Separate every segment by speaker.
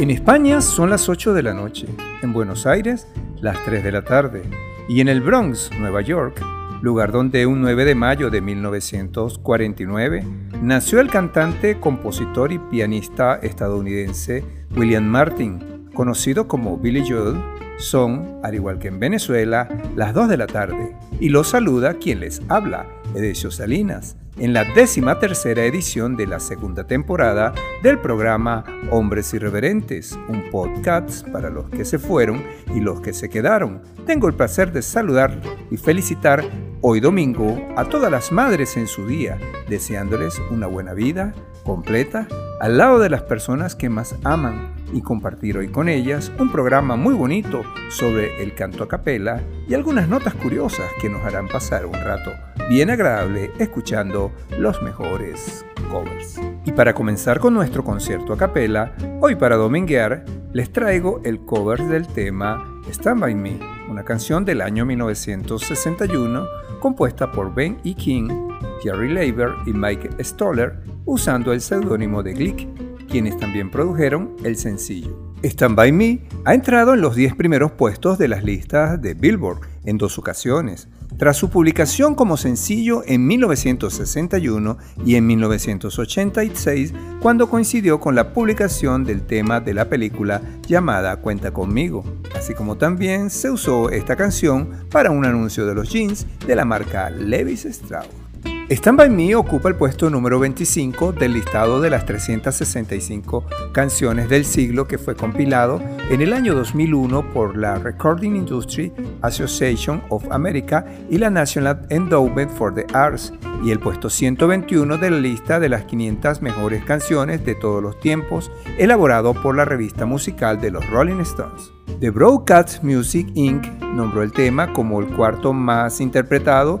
Speaker 1: En España son las 8 de la noche, en Buenos Aires las 3 de la tarde y en el Bronx, Nueva York, lugar donde un 9 de mayo de 1949 nació el cantante, compositor y pianista estadounidense William Martin, conocido como Billy Joel, son, al igual que en Venezuela, las 2 de la tarde y los saluda quien les habla, Edesio Salinas en la décima tercera edición de la segunda temporada del programa Hombres Irreverentes, un podcast para los que se fueron y los que se quedaron. Tengo el placer de saludar y felicitar hoy domingo a todas las madres en su día, deseándoles una buena vida completa al lado de las personas que más aman y compartir hoy con ellas un programa muy bonito sobre el canto a capela y algunas notas curiosas que nos harán pasar un rato bien agradable escuchando los mejores covers. Y para comenzar con nuestro concierto a capela, hoy para dominguear les traigo el cover del tema Stand By Me, una canción del año 1961 compuesta por Ben E. King, Jerry Leiber y Mike Stoller usando el seudónimo de Glick quienes también produjeron el sencillo. Stand By Me ha entrado en los 10 primeros puestos de las listas de Billboard en dos ocasiones, tras su publicación como sencillo en 1961 y en 1986, cuando coincidió con la publicación del tema de la película llamada Cuenta conmigo, así como también se usó esta canción para un anuncio de los jeans de la marca Levis Strauss. Stand By Me ocupa el puesto número 25 del listado de las 365 canciones del siglo que fue compilado en el año 2001 por la Recording Industry Association of America y la National Endowment for the Arts y el puesto 121 de la lista de las 500 mejores canciones de todos los tiempos elaborado por la revista musical de los Rolling Stones. The Broadcast Music Inc. nombró el tema como el cuarto más interpretado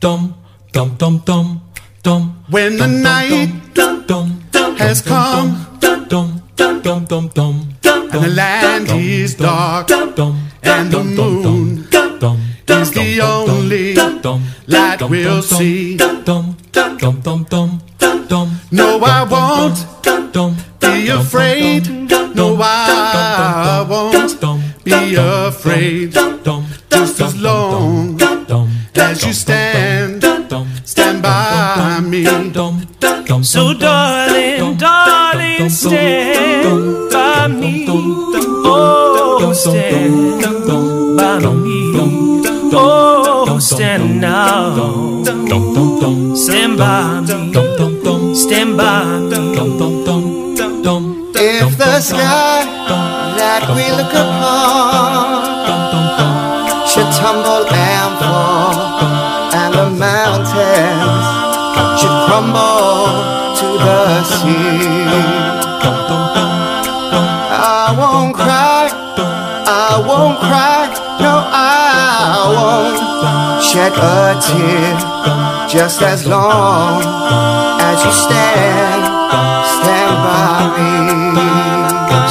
Speaker 1: dum dum dum dum dum. When the night dum dum has come, dum dum dum dum dum. and the land is dark, and the moon is the only light we'll see. No, I won't be afraid. No, I won't be afraid. Just as long as you stand, stand by me. So, darling, darling, stand by me. Oh, stand by me. Oh, stand now. Stand by me. Stand by me. If the sky that we look upon won't cry, I won't cry, no, I won't shed a tear, just as long as you stand, stand by me.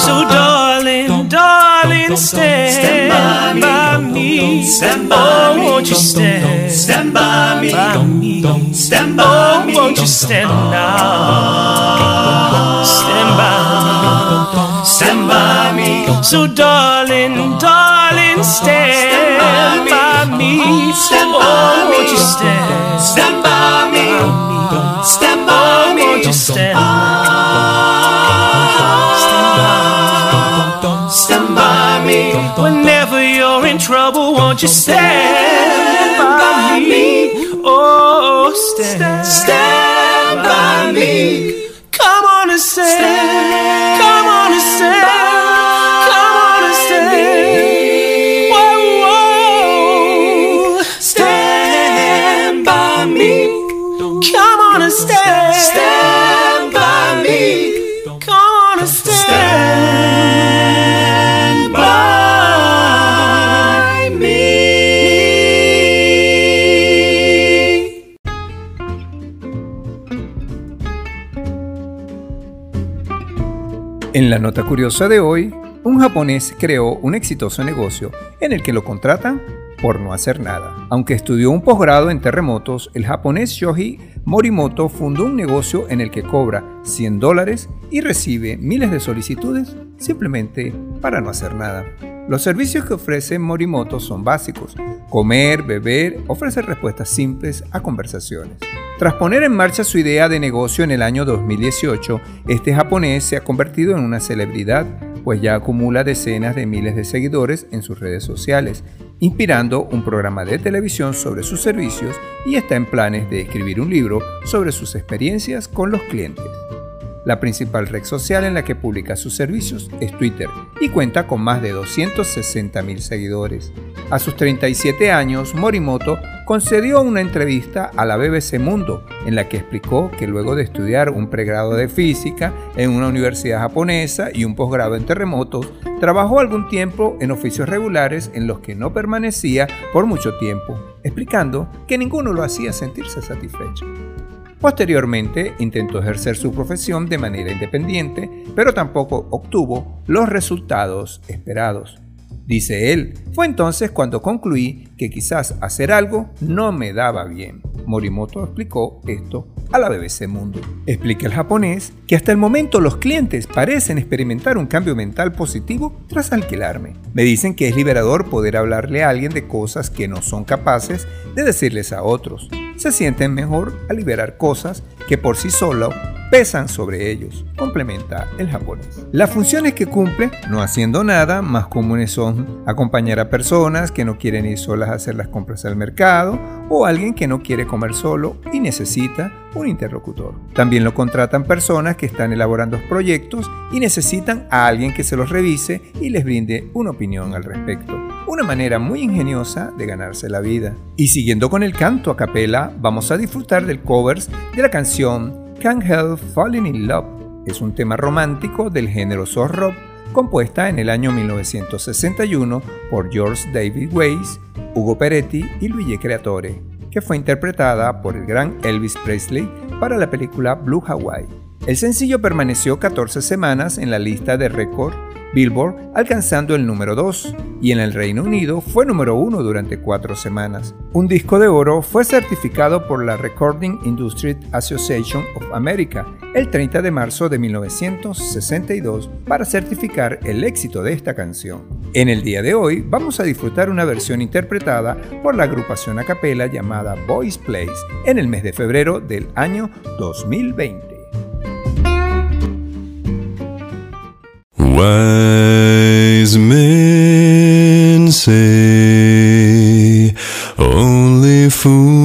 Speaker 1: So, darling, darling, stand by me. Stand by me. Oh, won't you stand? Stand by me. Stand by me. Oh, won't you stand now? Stand by me. Stand by me. So, darling, darling, stand by me. Stand by me. Won't you stand? Stand by me. Stand by me. Won't you stand? Stand by. Stand by me. Whenever you're in trouble, won't you stand by me? Oh, stand. Stand by me. Come on and stand. Come on and stand. En la nota curiosa de hoy, un japonés creó un exitoso negocio en el que lo contratan por no hacer nada. Aunque estudió un posgrado en terremotos, el japonés Shoji Morimoto fundó un negocio en el que cobra 100 dólares y recibe miles de solicitudes simplemente para no hacer nada. Los servicios que ofrece Morimoto son básicos, comer, beber, ofrecer respuestas simples a conversaciones. Tras poner en marcha su idea de negocio en el año 2018, este japonés se ha convertido en una celebridad, pues ya acumula decenas de miles de seguidores en sus redes sociales, inspirando un programa de televisión sobre sus servicios y está en planes de escribir un libro sobre sus experiencias con los clientes. La principal red social en la que publica sus servicios es Twitter y cuenta con más de 260.000 seguidores. A sus 37 años, Morimoto concedió una entrevista a la BBC Mundo en la que explicó que luego de estudiar un pregrado de física en una universidad japonesa y un posgrado en terremotos, trabajó algún tiempo en oficios regulares en los que no permanecía por mucho tiempo, explicando que ninguno lo hacía sentirse satisfecho. Posteriormente intentó ejercer su profesión de manera independiente, pero tampoco obtuvo los resultados esperados. Dice él, fue entonces cuando concluí que quizás hacer algo no me daba bien. Morimoto explicó esto a la BBC Mundo. Explica el japonés que hasta el momento los clientes parecen experimentar un cambio mental positivo tras alquilarme. Me dicen que es liberador poder hablarle a alguien de cosas que no son capaces de decirles a otros. Se sienten mejor al liberar cosas que por sí solo pesan sobre ellos, complementa el japonés. Las funciones que cumple, no haciendo nada, más comunes son acompañar a personas que no quieren ir solas a hacer las compras al mercado o alguien que no quiere comer solo y necesita un interlocutor. También lo contratan personas que están elaborando proyectos y necesitan a alguien que se los revise y les brinde una opinión al respecto. Una manera muy ingeniosa de ganarse la vida. Y siguiendo con el canto a capela, vamos a disfrutar del covers de la canción Can't Help Falling in Love es un tema romántico del género soft rock compuesta en el año 1961 por George David Weiss, Hugo Peretti y Luigi Creatore, que fue interpretada por el gran Elvis Presley para la película Blue Hawaii. El sencillo permaneció 14 semanas en la lista de récord Billboard alcanzando el número 2 y en el Reino Unido fue número 1 durante cuatro semanas. Un disco de oro fue certificado por la Recording Industry Association of America el 30 de marzo de 1962 para certificar el éxito de esta canción. En el día de hoy vamos a disfrutar una versión interpretada por la agrupación a capela llamada Boys Place en el mes de febrero del año 2020.
Speaker 2: Wise men say only fools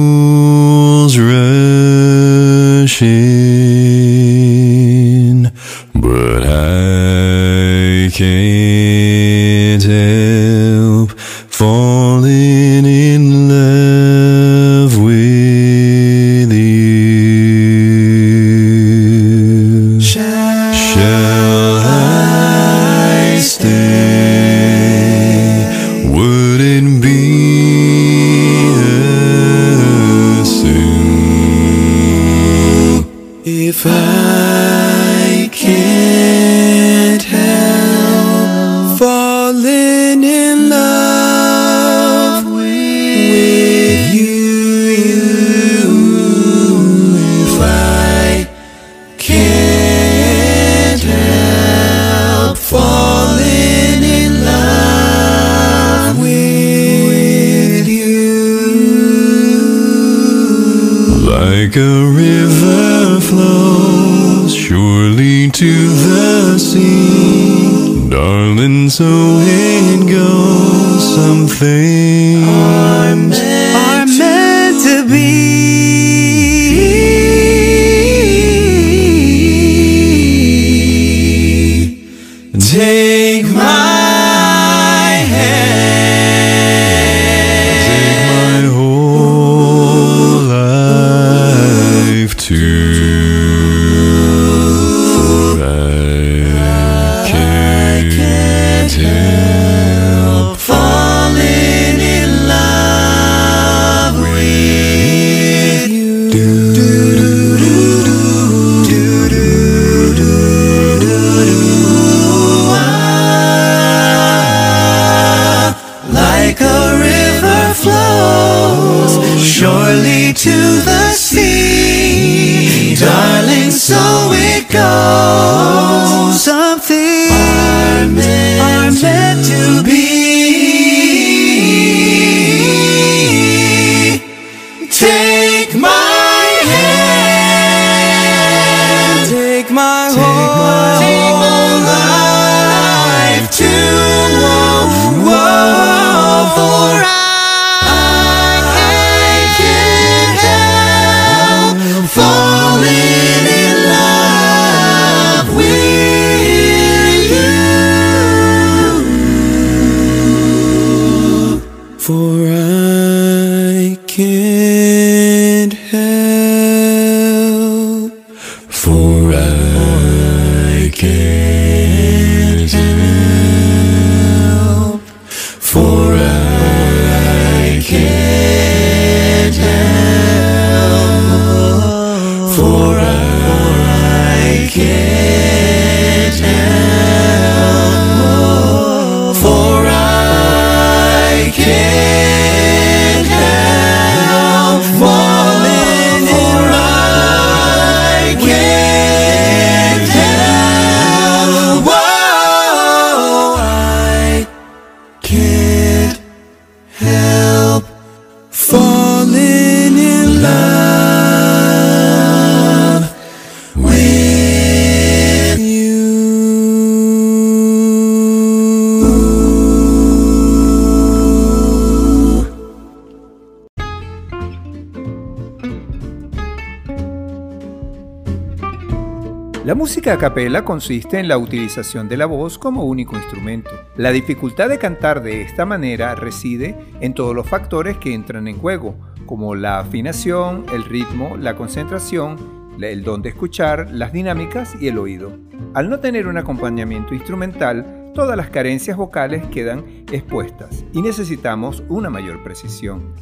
Speaker 1: música a capela consiste en la utilización de la voz como único instrumento. La dificultad de cantar de esta manera reside en todos los factores que entran en juego, como la afinación, el ritmo, la concentración, el don de escuchar, las dinámicas y el oído. Al no tener un acompañamiento instrumental, todas las carencias vocales quedan expuestas y necesitamos una mayor precisión.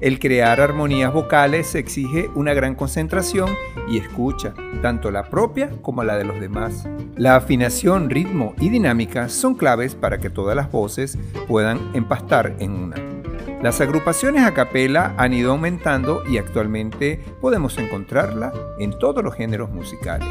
Speaker 1: El crear armonías vocales exige una gran concentración y escucha, tanto la propia como la de los demás. La afinación, ritmo y dinámica son claves para que todas las voces puedan empastar en una. Las agrupaciones a capela han ido aumentando y actualmente podemos encontrarla en todos los géneros musicales.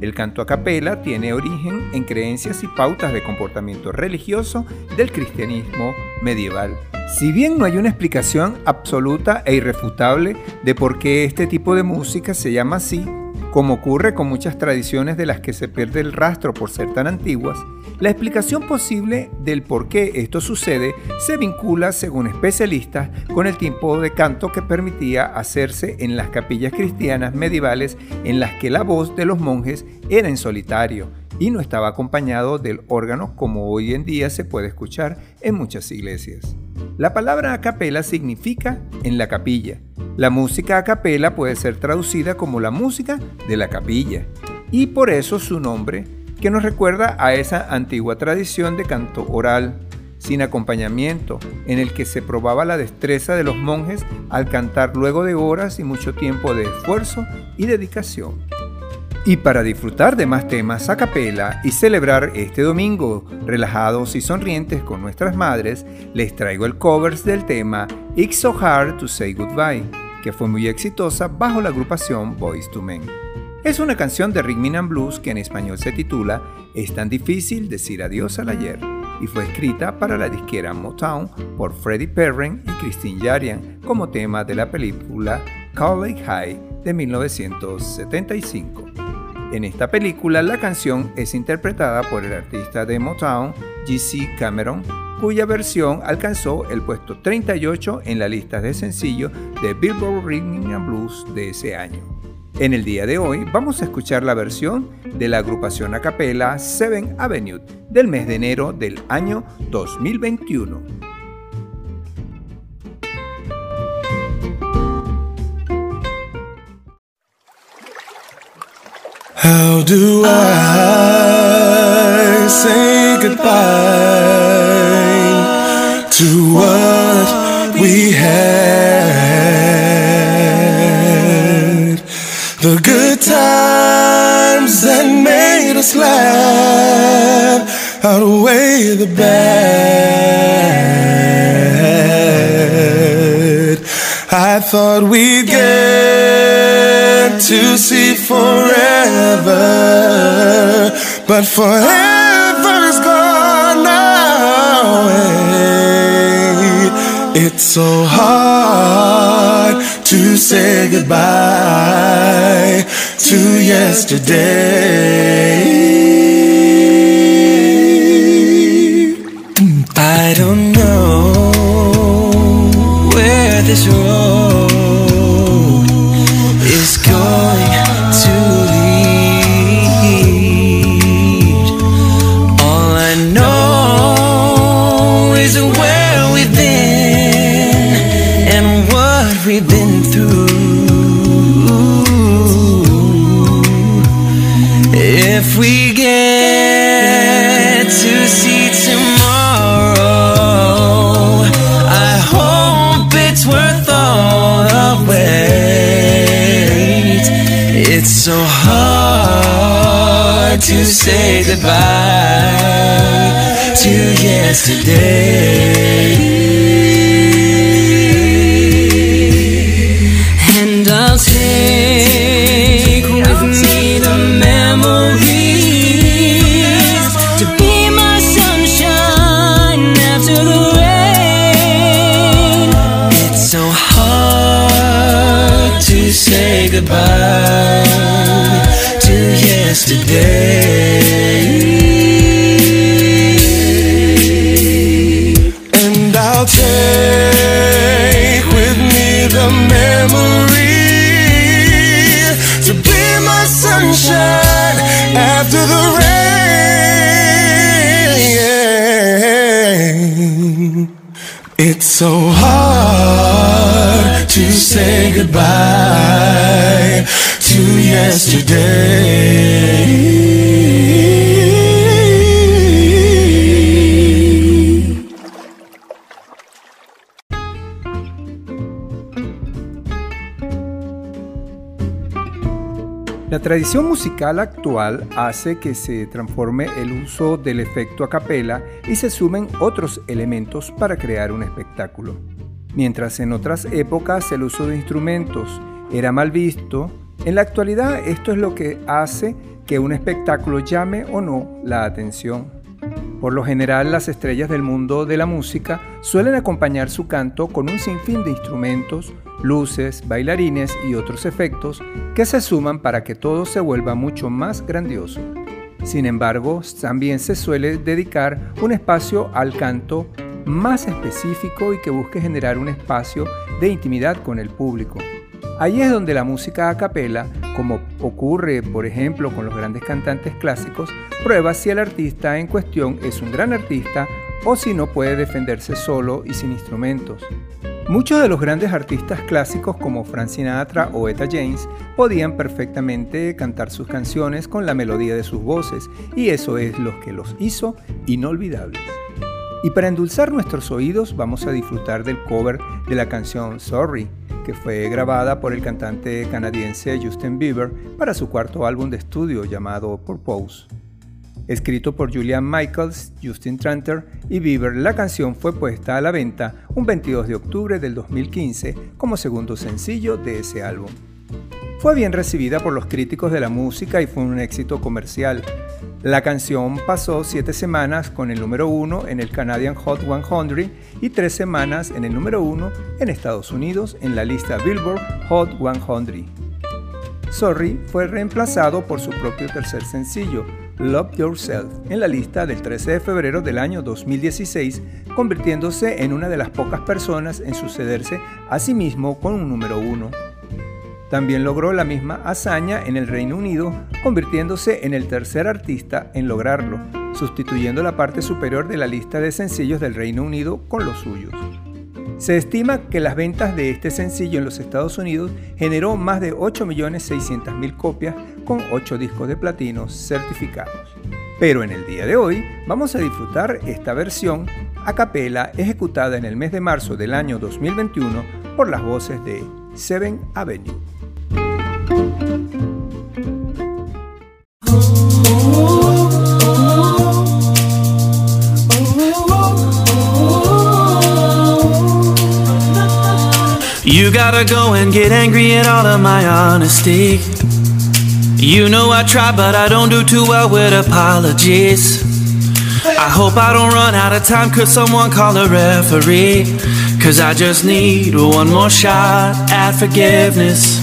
Speaker 1: El canto a capela tiene origen en creencias y pautas de comportamiento religioso del cristianismo medieval. Si bien no hay una explicación absoluta e irrefutable de por qué este tipo de música se llama así, como ocurre con muchas tradiciones de las que se pierde el rastro por ser tan antiguas, la explicación posible del por qué esto sucede se vincula, según especialistas, con el tiempo de canto que permitía hacerse en las capillas cristianas medievales en las que la voz de los monjes era en solitario y no estaba acompañado del órgano como hoy en día se puede escuchar en muchas iglesias. La palabra a capela significa en la capilla. La música a capela puede ser traducida como la música de la capilla y por eso su nombre que nos recuerda a esa antigua tradición de canto oral, sin acompañamiento, en el que se probaba la destreza de los monjes al cantar luego de horas y mucho tiempo de esfuerzo y dedicación. Y para disfrutar de más temas a capela y celebrar este domingo relajados y sonrientes con nuestras madres, les traigo el covers del tema It's So Hard to Say Goodbye, que fue muy exitosa bajo la agrupación Boys to Men. Es una canción de Rhythm and Blues que en español se titula Es tan difícil decir adiós al ayer y fue escrita para la disquera Motown por Freddie Perren y Christine Yarian como tema de la película College High de 1975. En esta película la canción es interpretada por el artista de Motown G.C. Cameron, cuya versión alcanzó el puesto 38 en la lista de sencillos de Billboard Rhythm and Blues de ese año. En el día de hoy vamos a escuchar la versión de la agrupación a capela Seven Avenue del mes de enero del año 2021.
Speaker 3: How do I say goodbye to what we had? The good times that made us laugh outweigh the bad. I thought we'd get to see forever but forever is gone now. It's so hard to say goodbye to yesterday.
Speaker 4: I don't to say goodbye to yesterday. And I'll take with me the memories to be my sunshine after the rain. It's so hard to say goodbye yesterday.
Speaker 3: And I'll take with me the memory to be my sunshine after the rain. It's so hard to say goodbye to yesterday.
Speaker 1: Tradición musical actual hace que se transforme el uso del efecto a capela y se sumen otros elementos para crear un espectáculo. Mientras en otras épocas el uso de instrumentos era mal visto, en la actualidad esto es lo que hace que un espectáculo llame o no la atención. Por lo general, las estrellas del mundo de la música suelen acompañar su canto con un sinfín de instrumentos, luces, bailarines y otros efectos que se suman para que todo se vuelva mucho más grandioso. Sin embargo, también se suele dedicar un espacio al canto más específico y que busque generar un espacio de intimidad con el público. Ahí es donde la música a capela, como ocurre por ejemplo con los grandes cantantes clásicos, prueba si el artista en cuestión es un gran artista o si no puede defenderse solo y sin instrumentos. Muchos de los grandes artistas clásicos como Frank Sinatra o Etta James podían perfectamente cantar sus canciones con la melodía de sus voces y eso es lo que los hizo inolvidables. Y para endulzar nuestros oídos vamos a disfrutar del cover de la canción Sorry, que fue grabada por el cantante canadiense Justin Bieber para su cuarto álbum de estudio llamado Purpose. Escrito por Julian Michaels, Justin Tranter y Bieber, la canción fue puesta a la venta un 22 de octubre del 2015 como segundo sencillo de ese álbum. Fue bien recibida por los críticos de la música y fue un éxito comercial. La canción pasó 7 semanas con el número 1 en el Canadian Hot 100 y 3 semanas en el número 1 en Estados Unidos en la lista Billboard Hot 100. Sorry fue reemplazado por su propio tercer sencillo, Love Yourself, en la lista del 13 de febrero del año 2016, convirtiéndose en una de las pocas personas en sucederse a sí mismo con un número 1. También logró la misma hazaña en el Reino Unido, convirtiéndose en el tercer artista en lograrlo, sustituyendo la parte superior de la lista de sencillos del Reino Unido con los suyos. Se estima que las ventas de este sencillo en los Estados Unidos generó más de 8.600.000 copias con 8 discos de platino certificados. Pero en el día de hoy vamos a disfrutar esta versión a capela ejecutada en el mes de marzo del año 2021 por las voces de Seven Avenue.
Speaker 4: You gotta go and get angry at all of my honesty. You know I try, but I don't do too well with apologies. I hope I don't run out of time, could someone call a referee? Cause I just need one more shot at forgiveness.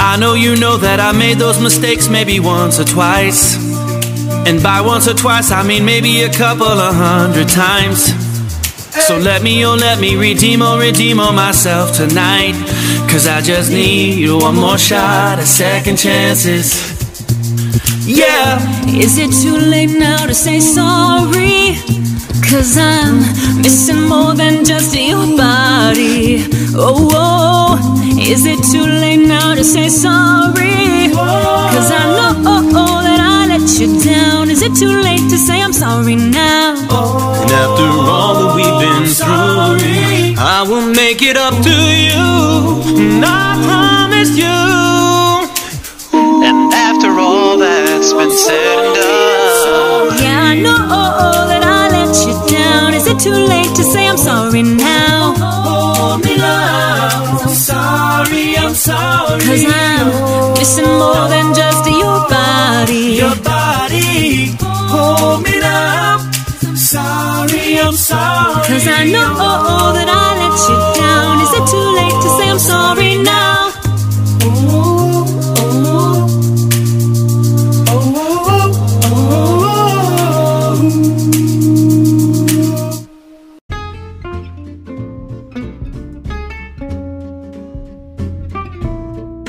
Speaker 4: I know you know that I made those mistakes maybe once or twice. And by once or twice, I mean maybe a couple of hundred times. So let me, oh, let me redeem or redeem on myself tonight. Cause I just need one more shot at second chances. Yeah.
Speaker 5: Is it too late now to say sorry? Cause I'm missing more than just your body. Oh, oh. is it too late now to say sorry? Cause I know oh, let you down. Is it too late to say I'm sorry now?
Speaker 4: And after all that we've been through, I will make it up to you. And I promise you. And after all that's been said and done,
Speaker 5: Yeah, I know oh, that I let you down. Is it too late to say I'm sorry now?
Speaker 4: hold me love. I'm sorry, I'm sorry.
Speaker 5: Cause I'm missing more than just your Cause I know that I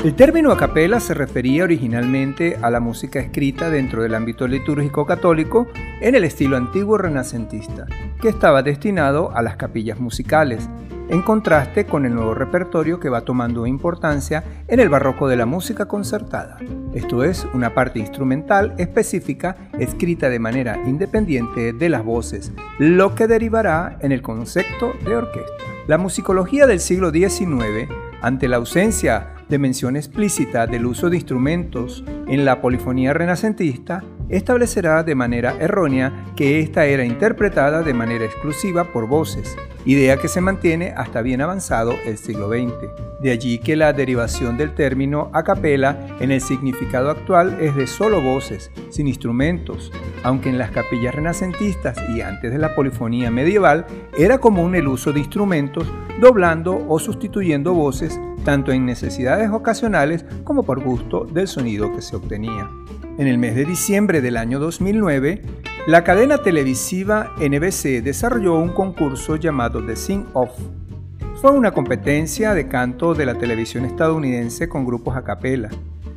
Speaker 1: El término a capela se refería originalmente a la música escrita dentro del ámbito litúrgico católico en el estilo antiguo renacentista, que estaba destinado a las capillas musicales, en contraste con el nuevo repertorio que va tomando importancia en el barroco de la música concertada. Esto es una parte instrumental específica escrita de manera independiente de las voces, lo que derivará en el concepto de orquesta. La musicología del siglo XIX, ante la ausencia de mención explícita del uso de instrumentos en la polifonía renacentista, establecerá de manera errónea que ésta era interpretada de manera exclusiva por voces, idea que se mantiene hasta bien avanzado el siglo XX. De allí que la derivación del término a capela en el significado actual es de solo voces, sin instrumentos, aunque en las capillas renacentistas y antes de la polifonía medieval era común el uso de instrumentos doblando o sustituyendo voces tanto en necesidades ocasionales como por gusto del sonido que se obtenía. En el mes de diciembre del año 2009, la cadena televisiva NBC desarrolló un concurso llamado The Sing Off. Fue una competencia de canto de la televisión estadounidense con grupos a capela.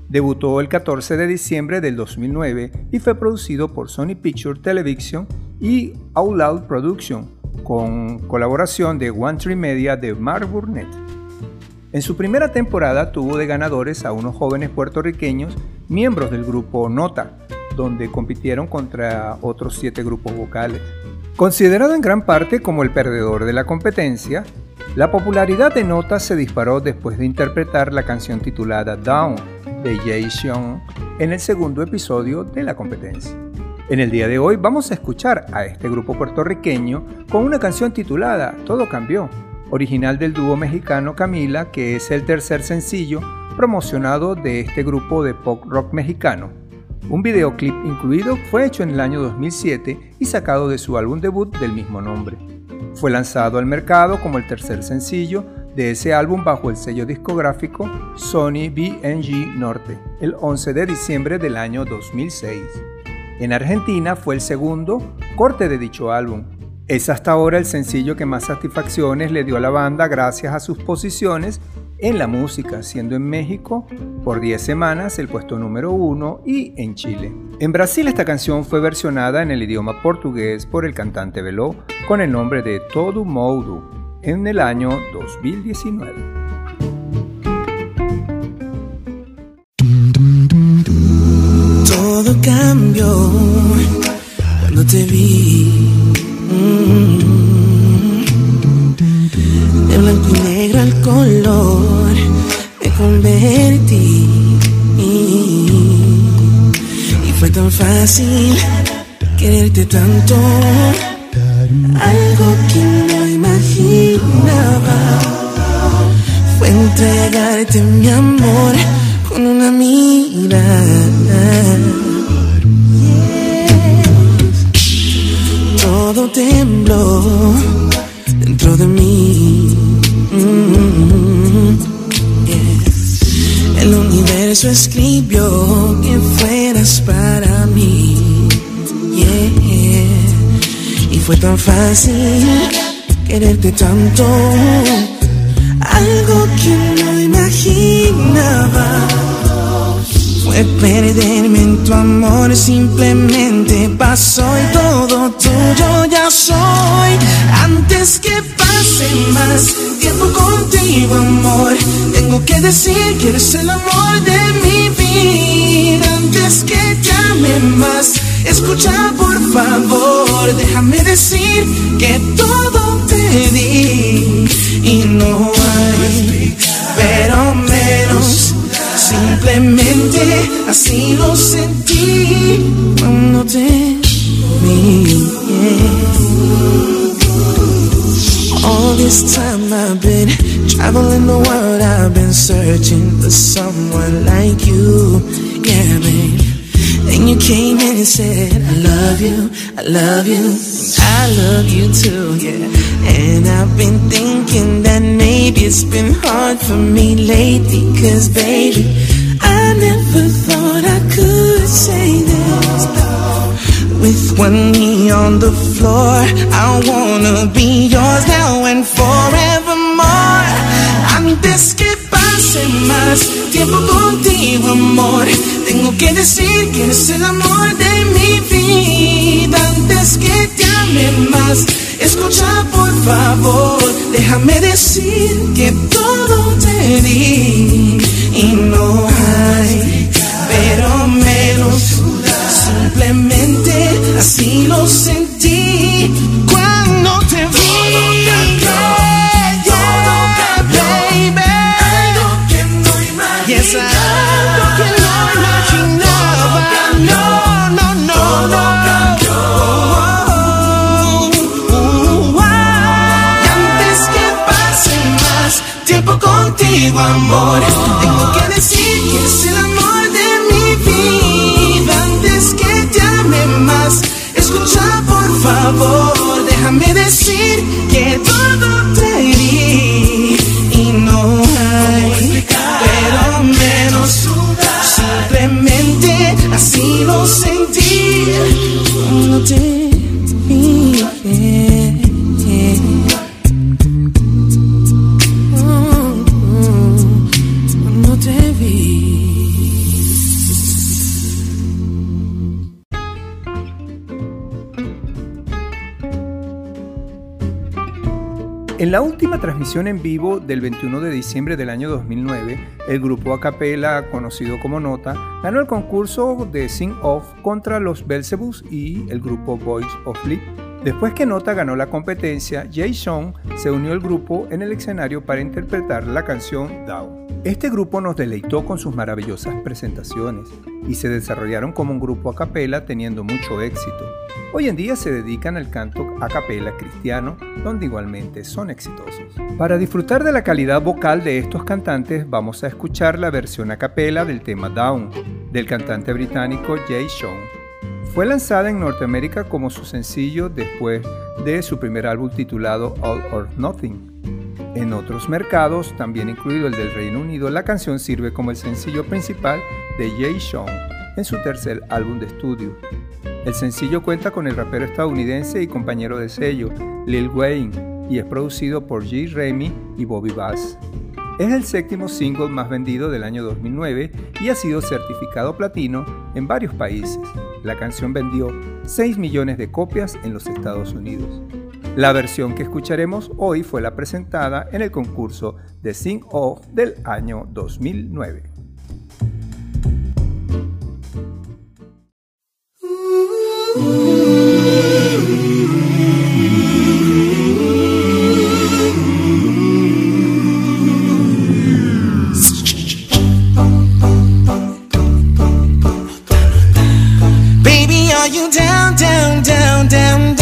Speaker 1: Debutó el 14 de diciembre del 2009 y fue producido por Sony Picture Television y Out Loud Production, con colaboración de One Tree Media de Mark Burnett. En su primera temporada tuvo de ganadores a unos jóvenes puertorriqueños, miembros del grupo Nota, donde compitieron contra otros siete grupos vocales. Considerado en gran parte como el perdedor de la competencia, la popularidad de Nota se disparó después de interpretar la canción titulada Down de Jay Sean en el segundo episodio de la competencia. En el día de hoy vamos a escuchar a este grupo puertorriqueño con una canción titulada Todo cambió, original del dúo mexicano Camila, que es el tercer sencillo promocionado de este grupo de pop rock mexicano. Un videoclip incluido fue hecho en el año 2007 y sacado de su álbum debut del mismo nombre. Fue lanzado al mercado como el tercer sencillo de ese álbum bajo el sello discográfico Sony BNG Norte, el 11 de diciembre del año 2006. En Argentina fue el segundo corte de dicho álbum, es hasta ahora el sencillo que más satisfacciones le dio a la banda gracias a sus posiciones en la música, siendo en México por 10 semanas el puesto número 1 y en Chile. En Brasil esta canción fue versionada en el idioma portugués por el cantante Veló con el nombre de Todo Modo en el año 2019.
Speaker 6: Todo cambió cuando te vi. De blanco y negro al color me convertí. Y fue tan fácil quererte tanto. Algo que no imaginaba fue entregarte mi amor con una todo tembló dentro de mí. Mm, El universo escribió que fueras para mí. Yeah. Y fue tan fácil quererte tanto, algo que no imaginaba. Fue perderme en tu amor, simplemente pasó y todo tuyo ya soy. Antes que pase más tiempo contigo, amor, tengo que decir que eres el amor de mi vida. Antes que llame más, escucha por favor, déjame decir que todo te di y no hay, pero menos. Simplemente así lo sentí cuando te vi. All this time I've been traveling the world, I've been searching for someone like you. Then you came in and said, I love you, I love you, I love you too, yeah. And I've been thinking that maybe it's been hard for me lately, cause baby, I never thought I could say this. With one knee on the floor, I wanna be yours now and forevermore. Antes que pase más. Tiempo contigo, amor, tengo que decir que eres el amor de mi vida. Antes que te ame más, escucha por favor, déjame decir que todo te di y no hay, pero menos. Simplemente así lo sentí favor,
Speaker 1: la última transmisión en vivo del 21 de diciembre del año 2009, el grupo a conocido como Nota, ganó el concurso de Sing Off contra los Belzebus y el grupo Boys of Leap. Después que Nota ganó la competencia, Jay Sean se unió al grupo en el escenario para interpretar la canción Down. Este grupo nos deleitó con sus maravillosas presentaciones y se desarrollaron como un grupo a capella teniendo mucho éxito. Hoy en día se dedican al canto a capella cristiano, donde igualmente son exitosos. Para disfrutar de la calidad vocal de estos cantantes, vamos a escuchar la versión a capella del tema Down, del cantante británico Jay Sean. Fue lanzada en Norteamérica como su sencillo después de su primer álbum titulado All or Nothing. En otros mercados, también incluido el del Reino Unido, la canción sirve como el sencillo principal de Jay Sean en su tercer álbum de estudio. El sencillo cuenta con el rapero estadounidense y compañero de sello Lil Wayne y es producido por G. Remy y Bobby Bass. Es el séptimo single más vendido del año 2009 y ha sido certificado platino en varios países. La canción vendió 6 millones de copias en los Estados Unidos. La versión que escucharemos hoy fue la presentada en el concurso de Sing Off del año 2009.
Speaker 6: Baby, are you down, down, down, down,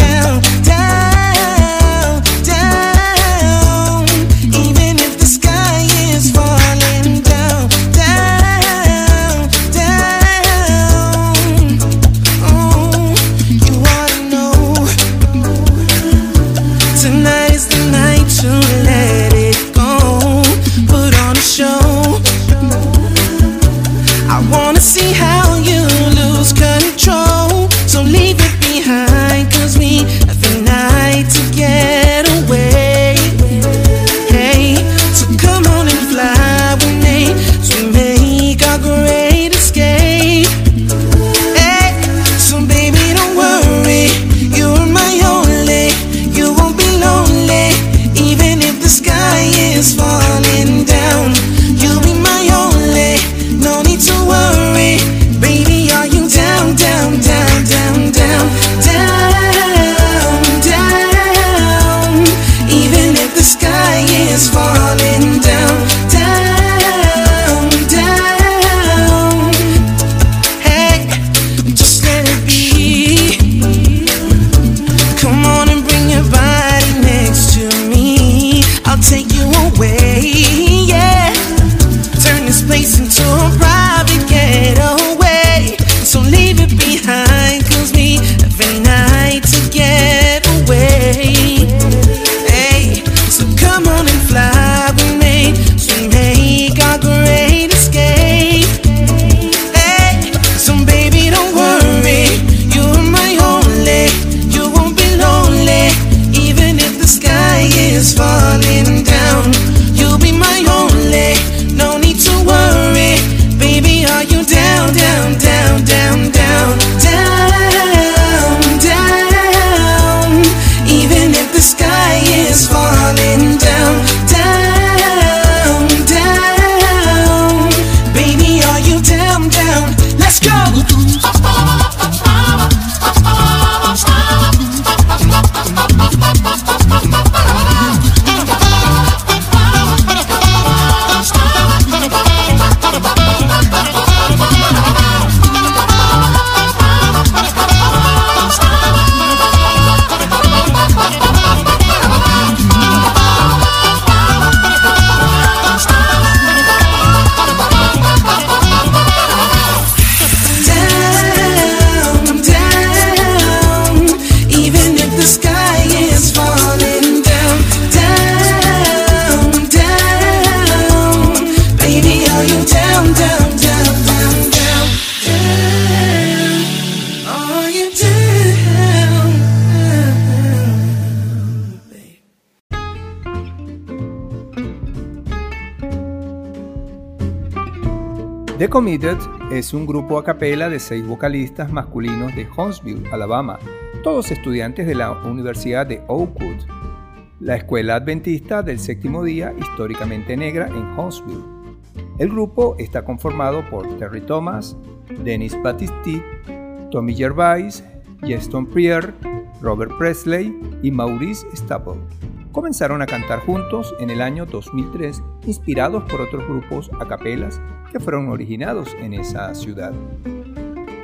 Speaker 1: es un grupo a capela de seis vocalistas masculinos de Huntsville, Alabama, todos estudiantes de la Universidad de Oakwood, la escuela adventista del séptimo día históricamente negra en Huntsville. El grupo está conformado por Terry Thomas, Dennis Battisti, Tommy Gervais, Jeston Prier, Robert Presley y Maurice Staple. Comenzaron a cantar juntos en el año 2003, inspirados por otros grupos a capelas que fueron originados en esa ciudad.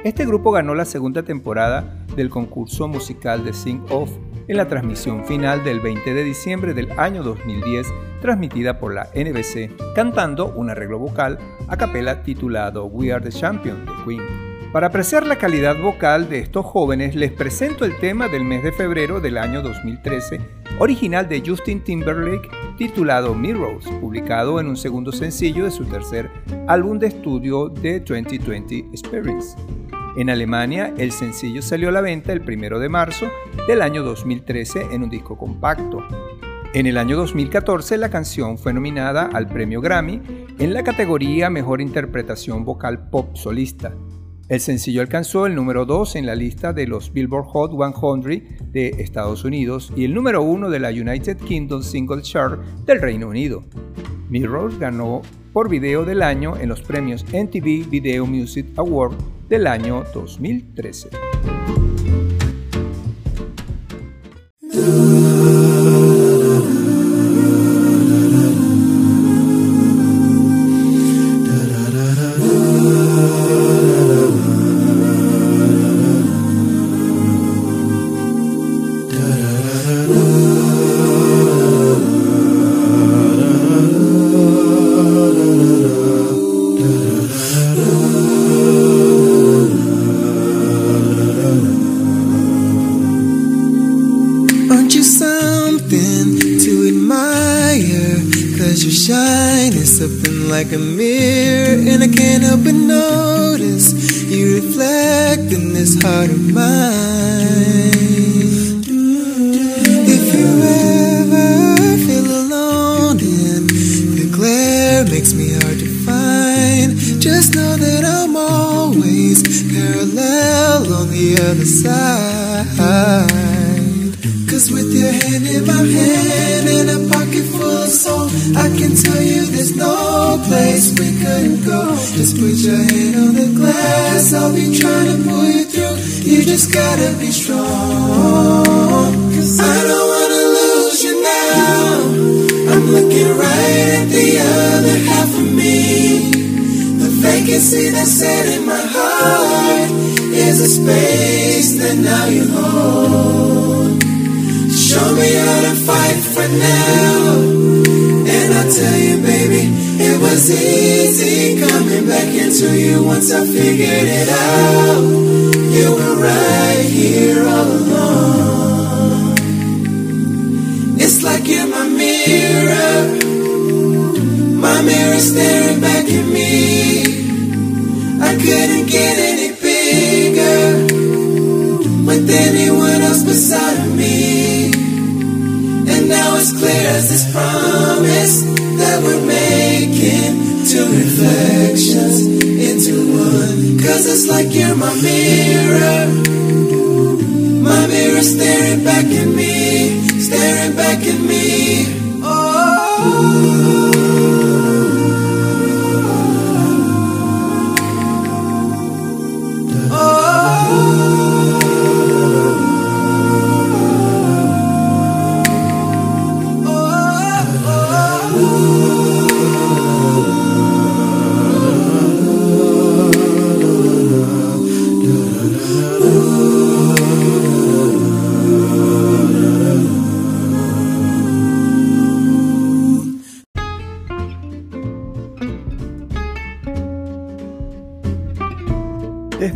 Speaker 1: Este grupo ganó la segunda temporada del concurso musical de Sing Off en la transmisión final del 20 de diciembre del año 2010, transmitida por la NBC, cantando un arreglo vocal a capela titulado We Are the Champion de Queen. Para apreciar la calidad vocal de estos jóvenes, les presento el tema del mes de febrero del año 2013, original de Justin Timberlake, titulado Mirrors, publicado en un segundo sencillo de su tercer álbum de estudio de 2020 Experience. En Alemania, el sencillo salió a la venta el 1 de marzo del año 2013 en un disco compacto. En el año 2014 la canción fue nominada al premio Grammy en la categoría Mejor Interpretación Vocal Pop Solista. El sencillo alcanzó el número 2 en la lista de los Billboard Hot 100 de Estados Unidos y el número 1 de la United Kingdom Single Chart del Reino Unido. Mirrors ganó por video del año en los premios MTV Video Music Award del año 2013.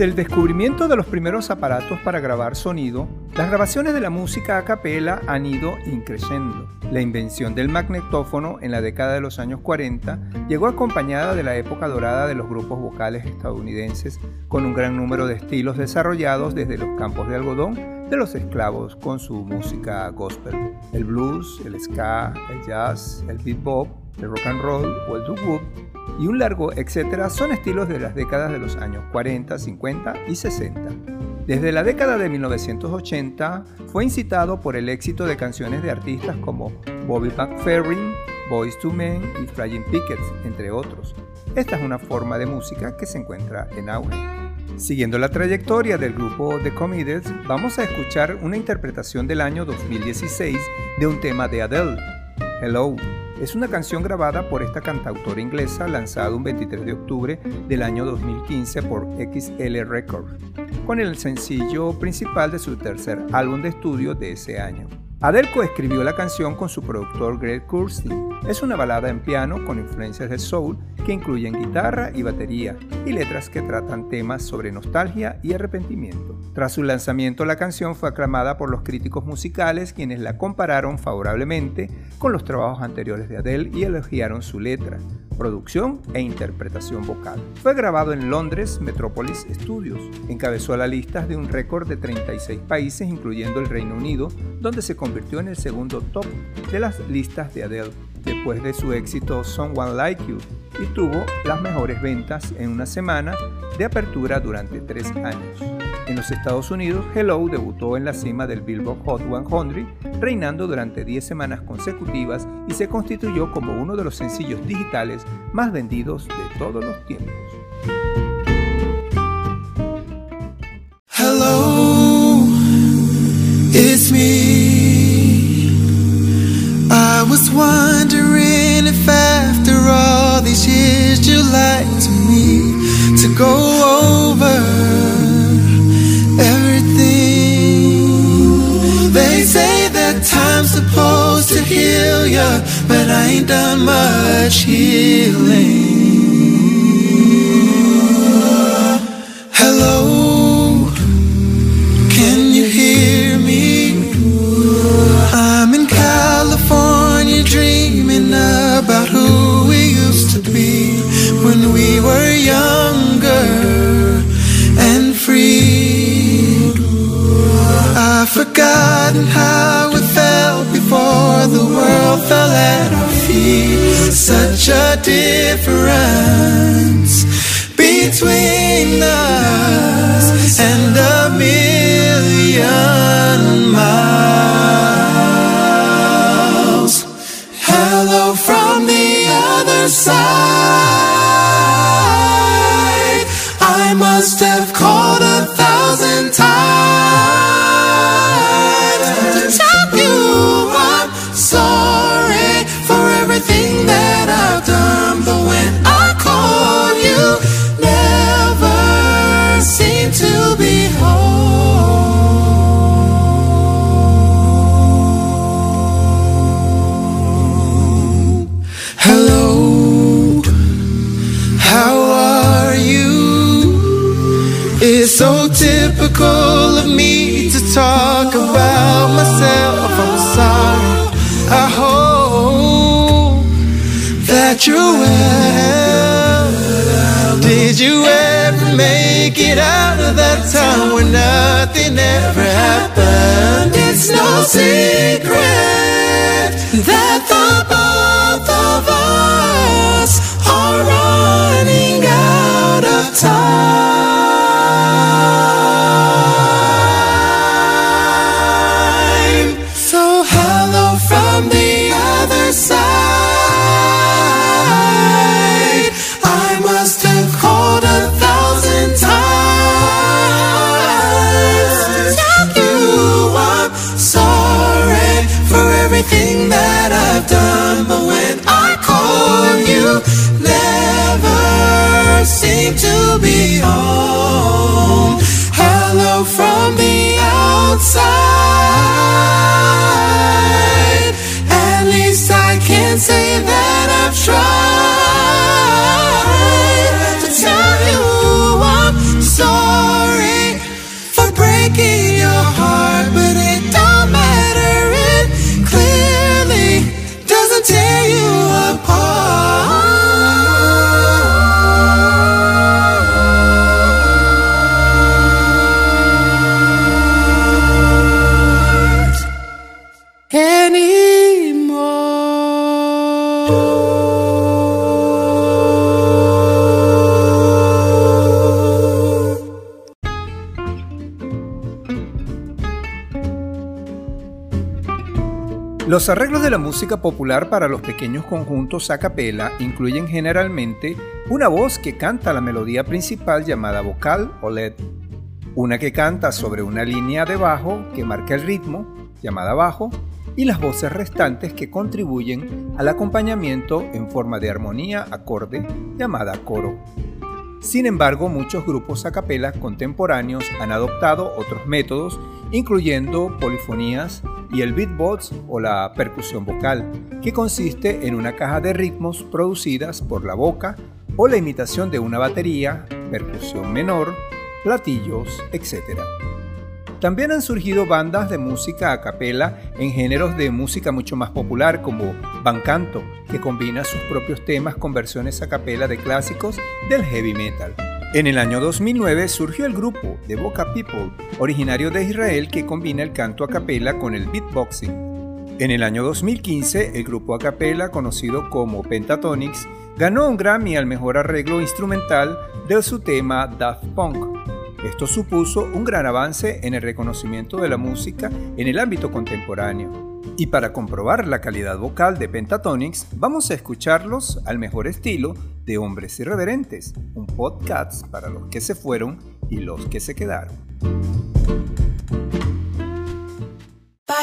Speaker 1: Desde el descubrimiento de los primeros aparatos para grabar sonido, las grabaciones de la música a capela han ido increciendo. La invención del magnetófono en la década de los años 40 llegó acompañada de la época dorada de los grupos vocales estadounidenses, con un gran número de estilos desarrollados desde los campos de algodón de los esclavos con su música gospel. El blues, el ska, el jazz, el bebop, el rock and roll o el doo-wop y un largo etcétera son estilos de las décadas de los años 40, 50 y 60. Desde la década de 1980 fue incitado por el éxito de canciones de artistas como Bobby McFerrin, Boys to Men y Flying Pickets, entre otros. Esta es una forma de música que se encuentra en auge. Siguiendo la trayectoria del grupo The Comedians, vamos a escuchar una interpretación del año 2016 de un tema de Adele, Hello. Es una canción grabada por esta cantautora inglesa lanzada un 23 de octubre del año 2015 por XL Records, con el sencillo principal de su tercer álbum de estudio de ese año. Adele coescribió la canción con su productor Greg Kurstin. Es una balada en piano con influencias de soul que incluyen guitarra y batería y letras que tratan temas sobre nostalgia y arrepentimiento. Tras su lanzamiento la canción fue aclamada por los críticos musicales quienes la compararon favorablemente con los trabajos anteriores de Adele y elogiaron su letra, producción e interpretación vocal. Fue grabado en Londres Metropolis Studios. Encabezó la lista de un récord de 36 países, incluyendo el Reino Unido, donde se convirtió en el segundo top de las listas de Adele, después de su éxito Someone Like You, y tuvo las mejores ventas en una semana de apertura durante tres años. En los Estados Unidos, Hello debutó en la cima del Billboard Hot 100, reinando durante 10 semanas consecutivas y se constituyó como uno de los sencillos digitales más vendidos de todos los tiempos.
Speaker 3: Hello, it's me. I was wondering if after all these years you'd like to me to go over. Everything. They say that time's supposed to heal ya, but I ain't done much healing. Hello, forgotten how it felt before the world fell at our feet. Such a difference between us and a million miles. Hello from the other side. You're well. Did you ever make it out of that time where nothing ever happened? It's no secret that the both of us are running out of time. home. Hello from the outside. At least I can say that I've tried to tell you I'm sorry for breaking.
Speaker 1: Los arreglos de la música popular para los pequeños conjuntos a capela incluyen generalmente una voz que canta la melodía principal llamada vocal o led, una que canta sobre una línea de bajo que marca el ritmo, llamada bajo, y las voces restantes que contribuyen al acompañamiento en forma de armonía acorde, llamada coro. Sin embargo, muchos grupos a capela contemporáneos han adoptado otros métodos, incluyendo polifonías y el beatbox o la percusión vocal, que consiste en una caja de ritmos producidas por la boca o la imitación de una batería, percusión menor, platillos, etc. También han surgido bandas de música a capela en géneros de música mucho más popular como Bancanto, que combina sus propios temas con versiones a capela de clásicos del heavy metal. En el año 2009 surgió el grupo The Boca People, originario de Israel que combina el canto a capela con el beatboxing. En el año 2015, el grupo a capela conocido como Pentatonix ganó un Grammy al mejor arreglo instrumental de su tema Daft Punk. Esto supuso un gran avance en el reconocimiento de la música en el ámbito contemporáneo. Y para comprobar la calidad vocal de Pentatonix, vamos a escucharlos al mejor estilo de Hombres Irreverentes, un podcast para los que se fueron y los que se quedaron.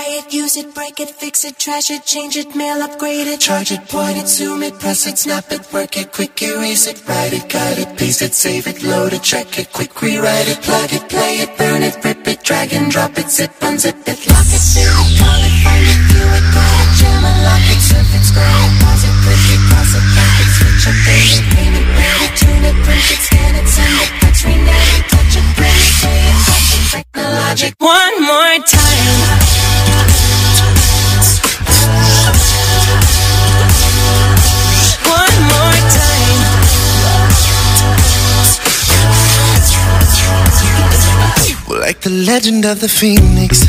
Speaker 5: Buy it, use it, break it, fix it, trash it, change it, mail, upgrade it, charge it, point it, zoom it, press it, snap it, work it, quick erase it, write it, cut it, paste it, save it, load it, check it, quick rewrite it, plug it, play it, burn it, rip it, drag and drop it, zip, unzip it, lock it, fill it, call it, find it, view it, call it, jam, unlock it, surf it, scroll it, pause it, click it, cross it, back it, switch it, pay it, name it, rate it, tune it, print it, scan it, send it, touch, rename it, technologic.
Speaker 7: One more time. One more time.
Speaker 5: Like the legend of the phoenix,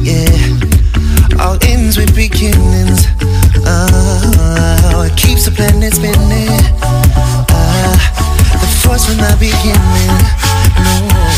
Speaker 5: yeah. All ends with beginnings. Oh, it keeps the planet spinning. Uh, the force from the beginning. No.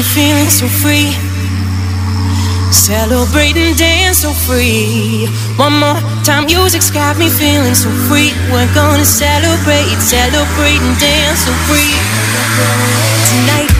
Speaker 7: Me feeling so free. Celebrate and dance so free. One more time, music's got me feeling so free. We're gonna celebrate, celebrate and dance so free. Tonight,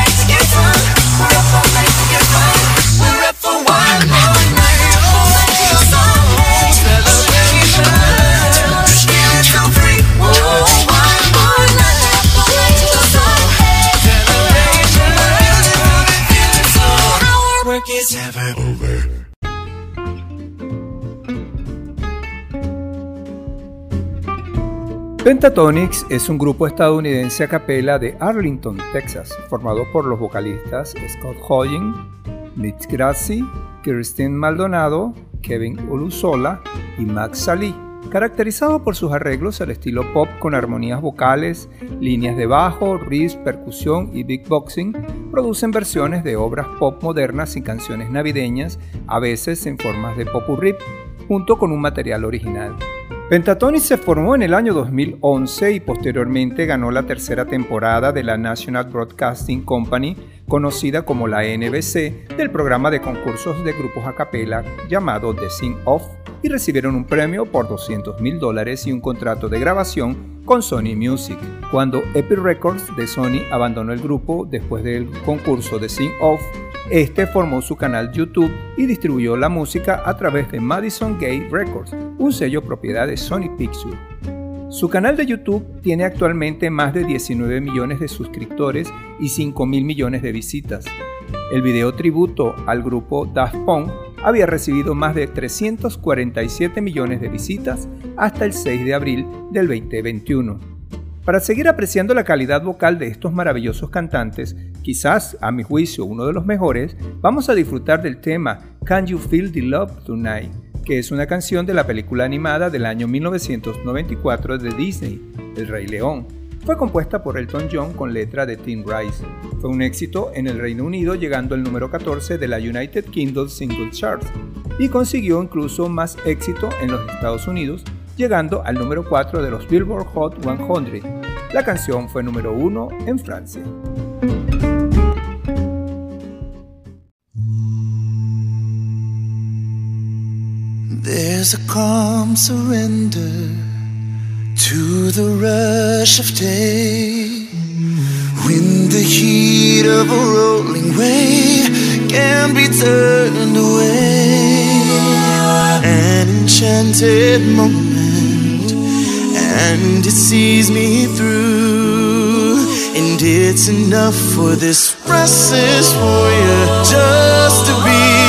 Speaker 1: Pentatonix es un grupo estadounidense a capela de Arlington, Texas, formado por los vocalistas Scott Hoying, Mitch Grassi, Kirsten Maldonado, Kevin Ulusola y Max Salí, caracterizado por sus arreglos al estilo pop con armonías vocales, líneas de bajo, riffs, percusión y beatboxing, producen versiones de obras pop modernas y canciones navideñas, a veces en formas de pop rip, junto con un material original. Pentatonix se formó en el año 2011 y posteriormente ganó la tercera temporada de la National Broadcasting Company, conocida como la NBC, del programa de concursos de grupos a capela llamado The Sing Off, y recibieron un premio por 200 mil dólares y un contrato de grabación con Sony Music. Cuando Epic Records de Sony abandonó el grupo después del concurso de Sing Off, este formó su canal YouTube y distribuyó la música a través de Madison Gay Records, un sello propiedad de Sony Pictures. Su canal de YouTube tiene actualmente más de 19 millones de suscriptores y 5 mil millones de visitas. El video tributo al grupo Daft Punk había recibido más de 347 millones de visitas hasta el 6 de abril del 2021. Para seguir apreciando la calidad vocal de estos maravillosos cantantes, quizás a mi juicio uno de los mejores, vamos a disfrutar del tema Can You Feel the Love Tonight, que es una canción de la película animada del año 1994 de Disney, El Rey León. Fue compuesta por Elton John con letra de Tim Rice. Fue un éxito en el Reino Unido llegando al número 14 de la United Kingdom Single Chart y consiguió incluso más éxito en los Estados Unidos llegando al número 4 de los Billboard Hot 100. La canción fue número 1 en Francia.
Speaker 7: There's a calm surrender to the rush of day when the heat of a rolling wave can be turned away. An enchanted moment and it sees me through. And it's enough for this restless warrior just to be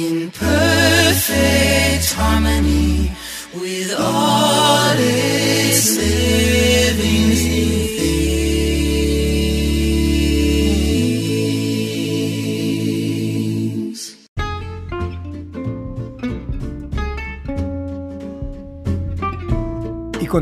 Speaker 7: in perfect harmony with all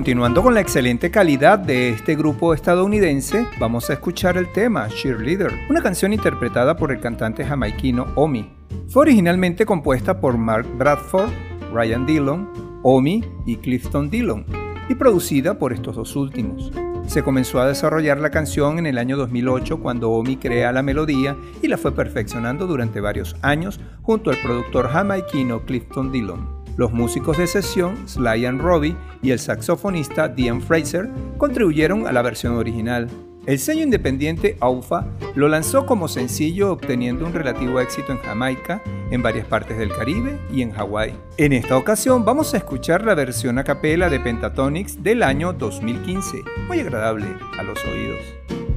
Speaker 1: continuando con la excelente calidad de este grupo estadounidense, vamos a escuchar el tema Cheerleader, una canción interpretada por el cantante jamaiquino Omi. Fue originalmente compuesta por Mark Bradford, Ryan Dillon, Omi y Clifton Dillon, y producida por estos dos últimos. Se comenzó a desarrollar la canción en el año 2008 cuando Omi crea la melodía y la fue perfeccionando durante varios años junto al productor jamaiquino Clifton Dillon. Los músicos de sesión, Sly and Robbie y el saxofonista Dean Fraser, contribuyeron a la versión original. El sello independiente AUFA lo lanzó como sencillo obteniendo un relativo éxito en Jamaica, en varias partes del Caribe y en Hawái. En esta ocasión vamos a escuchar la versión a capela de Pentatonix del año 2015, muy agradable a los oídos.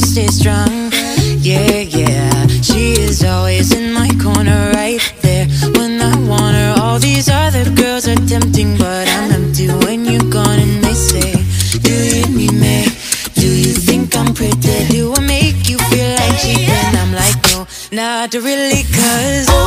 Speaker 7: She strong. Yeah, yeah, she is always in my corner, right there. When I want her, all these other girls are tempting, but I'm empty when you're gone, and they say, Do you need me? Do you think I'm pretty? Do I make you feel like cheating? I'm like, No, not really, cause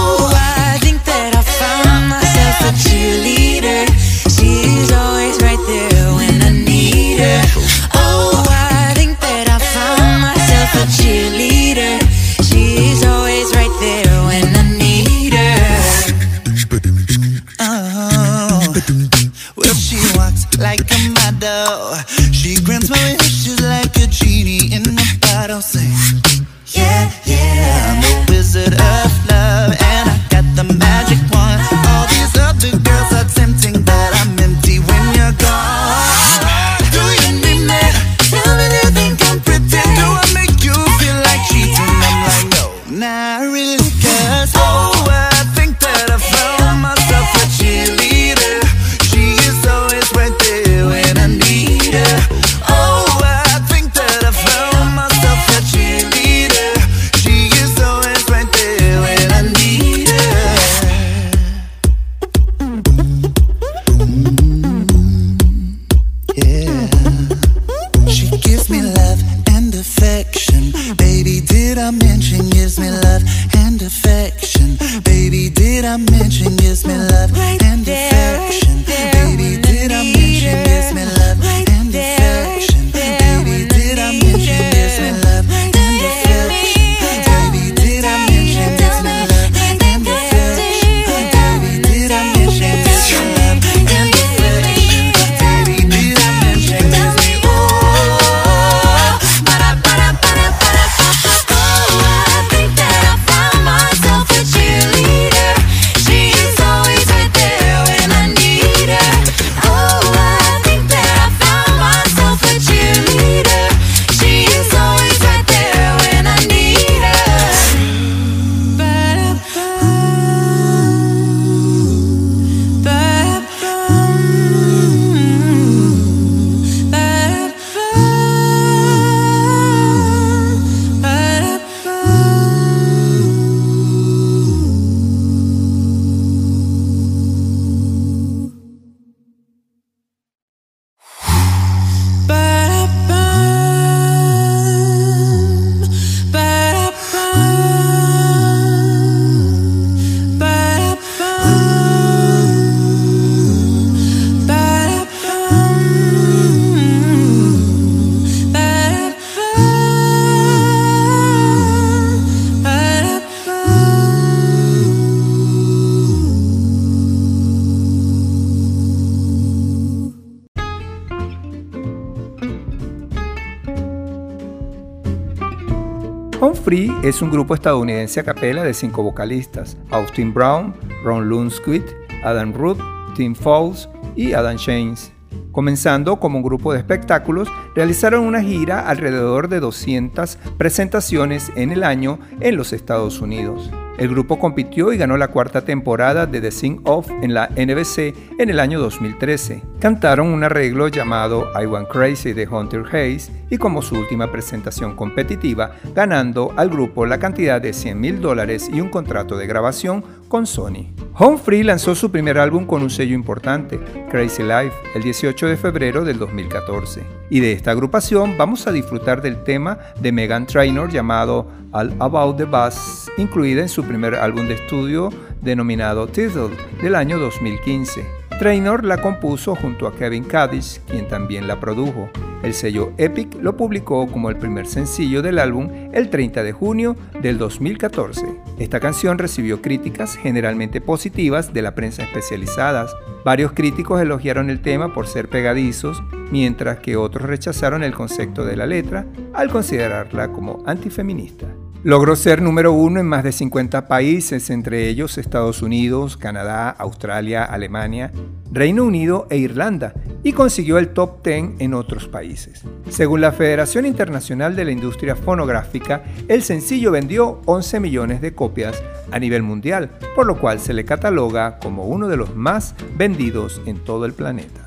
Speaker 1: es un grupo estadounidense a capela de cinco vocalistas: Austin Brown, Ron Lunsquit, Adam Root, Tim Fowles y Adam Shanes. Comenzando como un grupo de espectáculos, realizaron una gira alrededor de 200 presentaciones en el año en los Estados Unidos. El grupo compitió y ganó la cuarta temporada de The Sing Off en la NBC en el año 2013. Cantaron un arreglo llamado I Want Crazy de Hunter Hayes y como su última presentación competitiva, ganando al grupo la cantidad de 100 mil dólares y un contrato de grabación con Sony. Home Free lanzó su primer álbum con un sello importante, Crazy Life, el 18 de febrero del 2014. Y de esta agrupación vamos a disfrutar del tema de Megan Trainor llamado All About the Bass, incluida en su primer álbum de estudio denominado Title del año 2015. Trainor la compuso junto a Kevin Cadiz, quien también la produjo. El sello Epic lo publicó como el primer sencillo del álbum el 30 de junio del 2014. Esta canción recibió críticas generalmente positivas de la prensa especializada. Varios críticos elogiaron el tema por ser pegadizos, mientras que otros rechazaron el concepto de la letra al considerarla como antifeminista. Logró ser número uno en más de 50 países, entre ellos Estados Unidos, Canadá, Australia, Alemania, Reino Unido e Irlanda, y consiguió el top 10 en otros países. Según la Federación Internacional de la Industria Fonográfica, el sencillo vendió 11 millones de copias a nivel mundial, por lo cual se le cataloga como uno de los más vendidos en todo el planeta.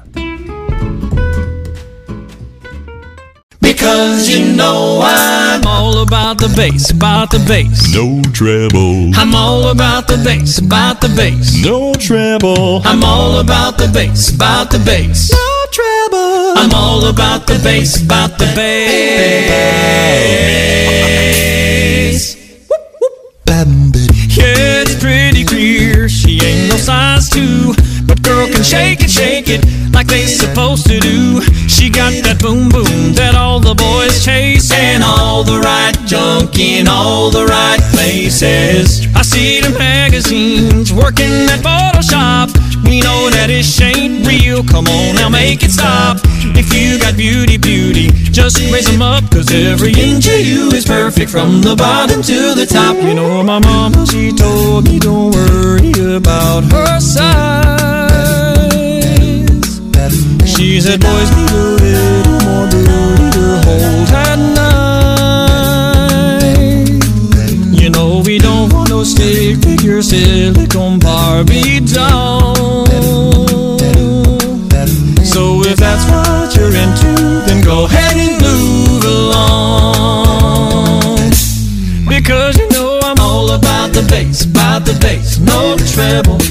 Speaker 8: Cause you know I'm all about the bass, about the bass.
Speaker 7: No treble.
Speaker 8: I'm all about the bass, about the bass.
Speaker 7: No treble.
Speaker 8: I'm all about the bass, about the bass.
Speaker 7: No treble.
Speaker 8: I'm all about the bass, about the bass. Yeah, it's pretty clear she ain't no size two, but girl can shake it, shake it like they supposed to do. She got that boom boom that all the boys chase and all the right junk in all the right places. I see the magazines working at Photoshop. We know that it ain't real. Come on now, make it stop. If you got beauty, beauty, just raise them up. Cause every inch of you is perfect from the bottom to the top. You know, my mama, she told me don't worry about her size. She said, boys a little more booty to hold at night. You know, we don't want no stick figure silicone Barbie doll. So if that's what you're into, then go ahead and move along. Because you know I'm all about the bass, about the bass, no treble.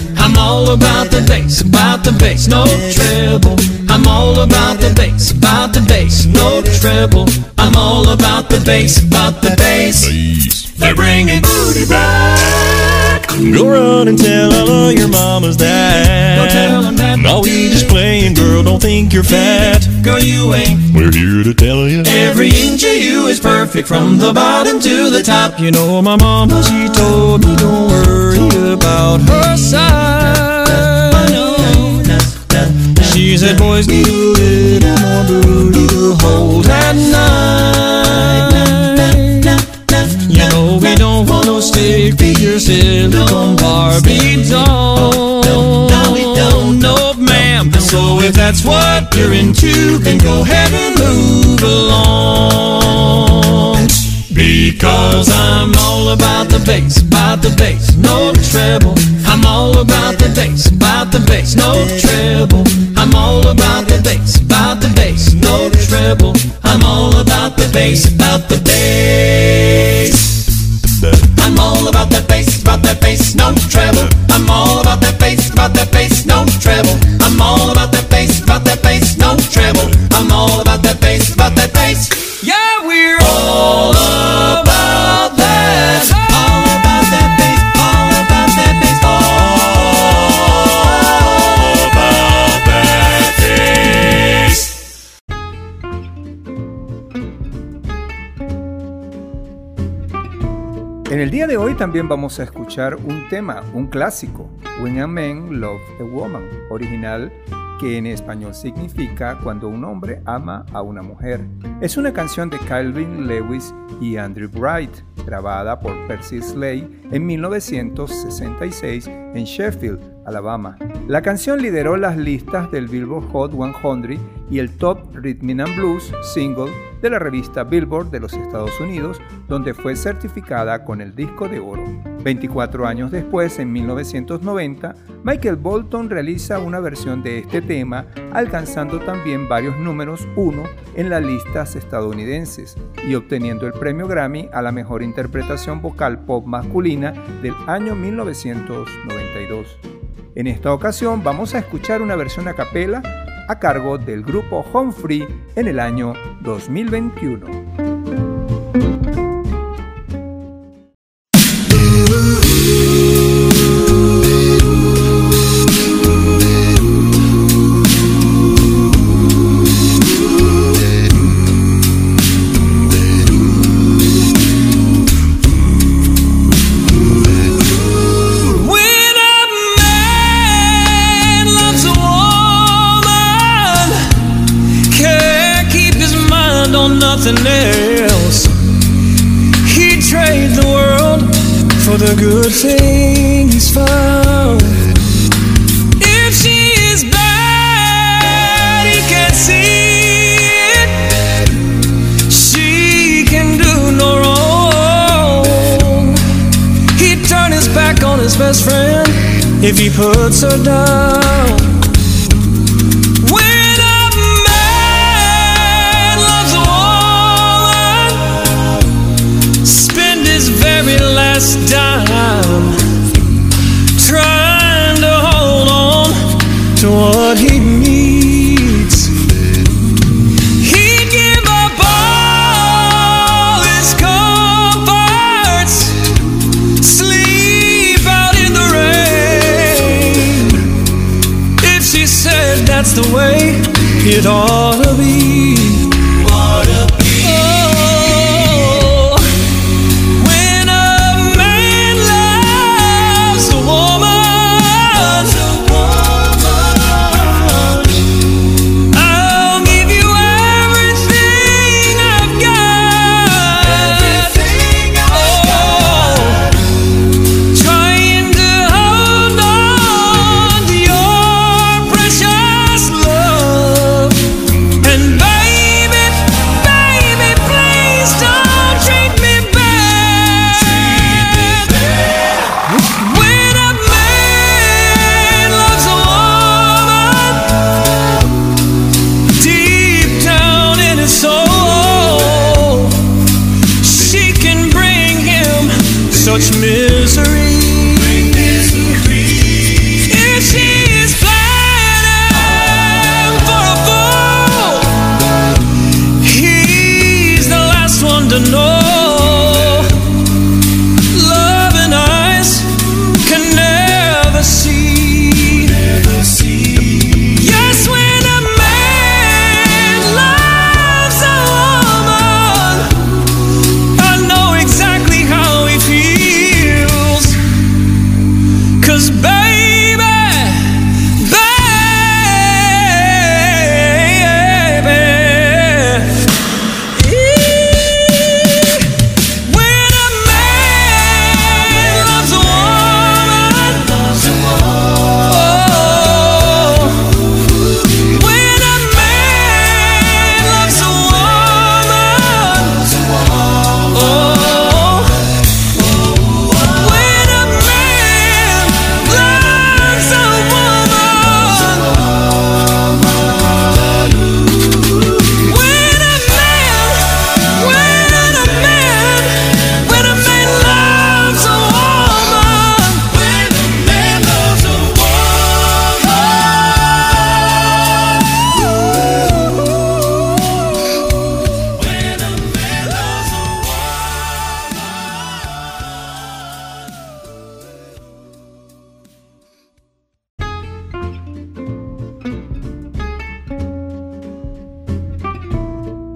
Speaker 8: About the bass, about the bass, no treble. I'm all about the bass, about the bass, no treble. I'm all about the bass, about the bass. They're bringing booty back.
Speaker 7: Go run and tell all of your mamas that.
Speaker 8: Go tell 'em that.
Speaker 7: No, we just playing, girl. Don't think you're fat.
Speaker 8: Girl, you ain't
Speaker 7: We're here to tell you.
Speaker 8: Every inch of you is perfect from the bottom to the top. You know, my mama, she told me don't worry about her size. She said, boys need a little more booty to hold at night. Don't want no stick figure silicone Barbie doll. No, we don't. No, ma'am. So if that's what you're into, then go ahead and move along. Because I'm all about the bass, about the bass, no treble. I'm all about the bass, about the bass, no treble. I'm all about the bass, about the bass, no treble. I'm all about the bass, about the bass. No treble. I'm all about that bass, about that bass, no treble.
Speaker 1: El día de hoy también vamos a escuchar un tema, un clásico, When a Man Love a Woman, original que en español significa Cuando un hombre ama a una mujer. Es una canción de Calvin Lewis y Andrew Bright. grabada por Percy Slade en 1966 en Sheffield, Alabama. La canción lideró las listas del Billboard Hot 100 y el Top Rhythm and Blues single de la revista Billboard de los Estados Unidos, donde fue certificada con el disco de oro. 24 años después, en 1990, Michael Bolton realiza una versión de este tema, alcanzando también varios números 1 en las listas estadounidenses y obteniendo el premio Grammy a la mejor interpretación vocal pop masculina del año 1992. En esta ocasión vamos a escuchar una versión a capela a cargo del grupo Home Free en el año 2021.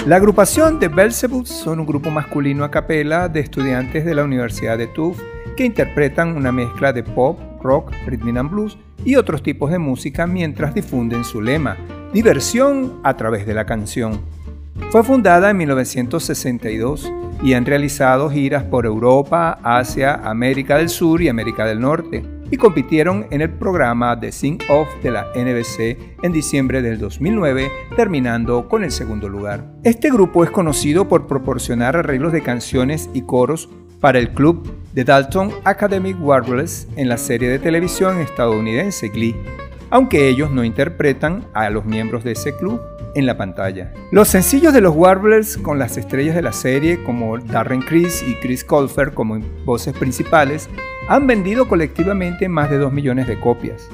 Speaker 1: La agrupación de Belzebub son un grupo masculino a capela de estudiantes de la Universidad de Tufts que interpretan una mezcla de pop, rock, rhythm and blues y otros tipos de música mientras difunden su lema, diversión a través de la canción. Fue fundada en 1962 y han realizado giras por Europa, Asia, América del Sur y América del Norte y compitieron en el programa The Sing Off de la NBC en diciembre del 2009, terminando con el segundo lugar. Este grupo es conocido por proporcionar arreglos de canciones y coros para el club de Dalton Academic Warblers en la serie de televisión estadounidense Glee, aunque ellos no interpretan a los miembros de ese club en la pantalla. Los sencillos de los Warblers con las estrellas de la serie como Darren Criss y Chris Colfer como voces principales han vendido colectivamente más de 2 millones de copias.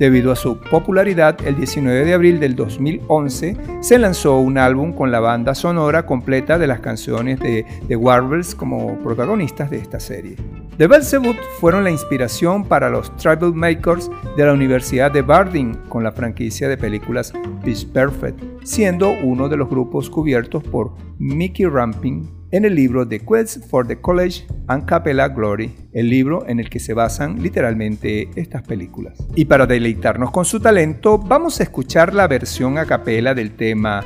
Speaker 1: Debido a su popularidad, el 19 de abril del 2011 se lanzó un álbum con la banda sonora completa de las canciones de The Warblers como protagonistas de esta serie. The Belzebub fueron la inspiración para los Tribal Makers de la Universidad de Barding con la franquicia de películas Pitch Perfect, siendo uno de los grupos cubiertos por Mickey Ramping en el libro The Quest for the College and Capella Glory, el libro en el que se basan literalmente estas películas. Y para deleitarnos con su talento, vamos a escuchar la versión a capela del tema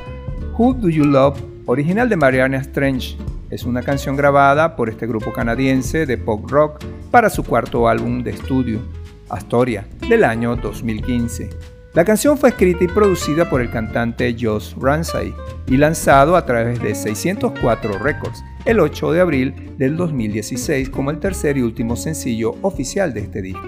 Speaker 1: Who Do You Love, original de Mariana Strange, es una canción grabada por este grupo canadiense de pop rock para su cuarto álbum de estudio, Astoria, del año 2015. La canción fue escrita y producida por el cantante Josh Ramsay y lanzado a través de 604 Records el 8 de abril del 2016 como el tercer y último sencillo oficial de este disco.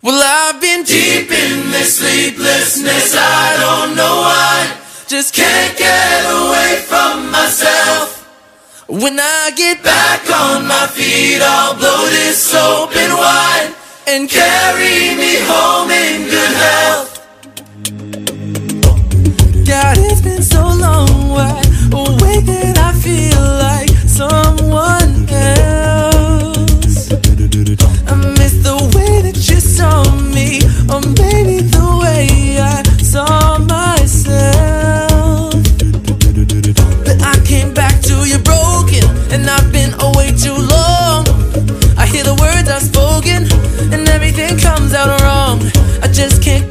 Speaker 5: Well, I've been deep in this sleeplessness, I don't know why. Just can't get away from myself. When I get back on my feet, I'll blow this open wide and carry me home in good health. God, it's been so long, wide awake that I feel like someone else. I miss the way that you saw me, oh, or maybe the way I saw myself. But I came back to you broken, and I've been away too long. I hear the words I've spoken, and everything comes out wrong. I just can't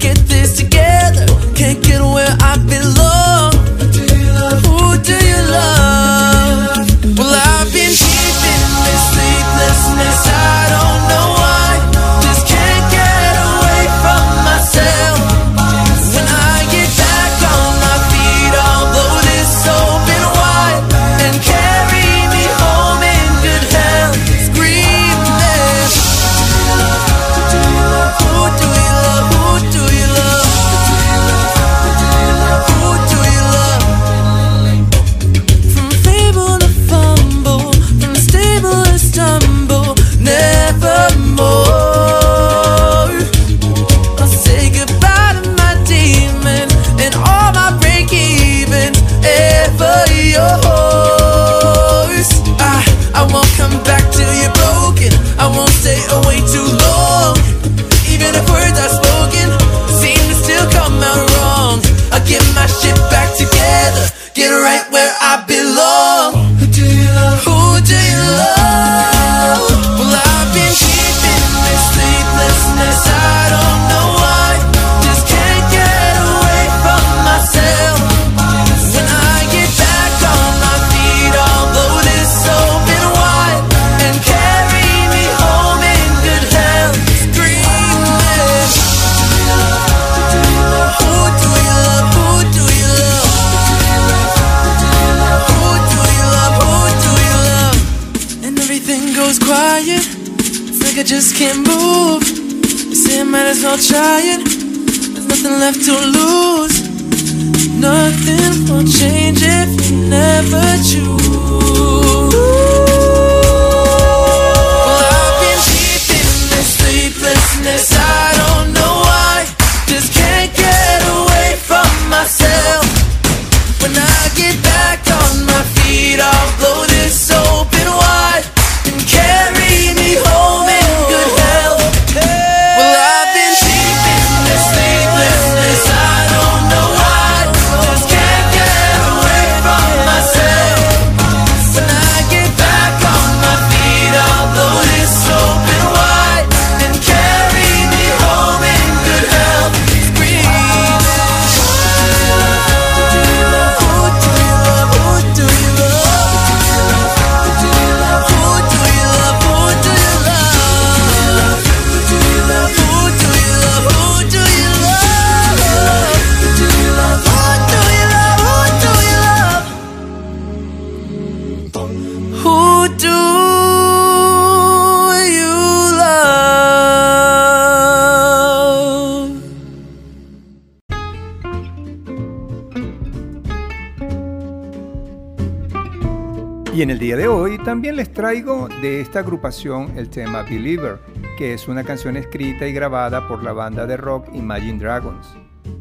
Speaker 7: También les traigo de esta agrupación el tema Believer, que es una canción escrita y grabada por la banda de rock Imagine Dragons.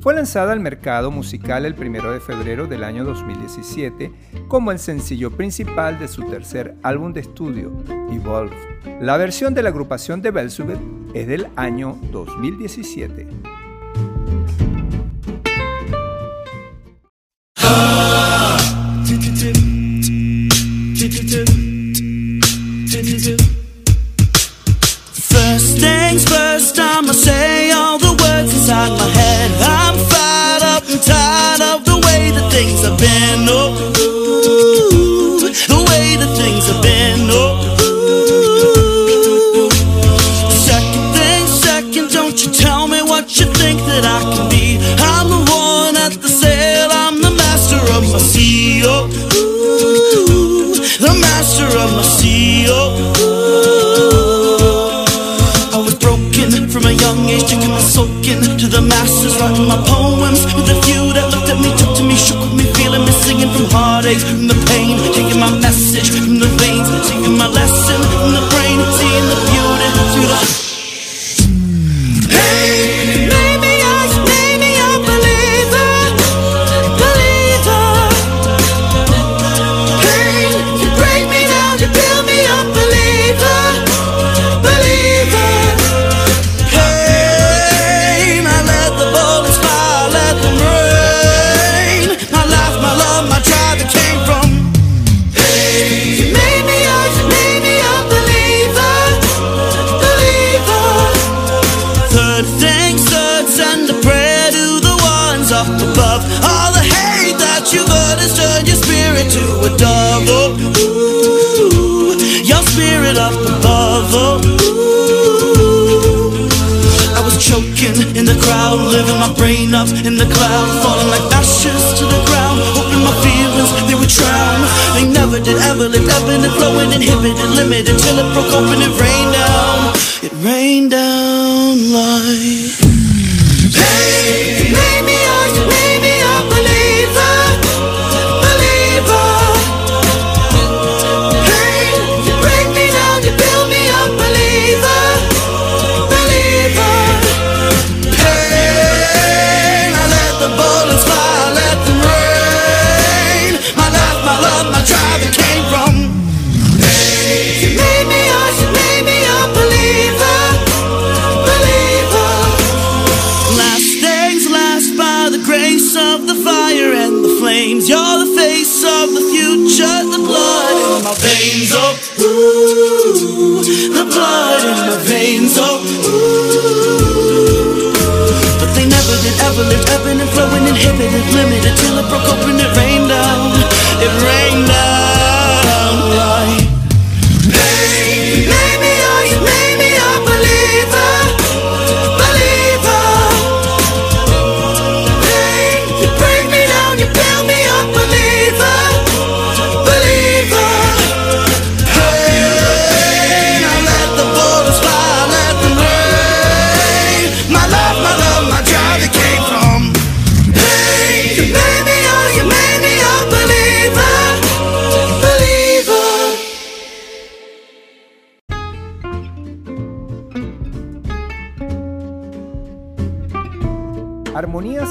Speaker 7: Fue lanzada al mercado musical el 1 de febrero del año 2017 como el sencillo principal de su tercer álbum de estudio, Evolve. La versión de la agrupación de Belzebub es del año 2017.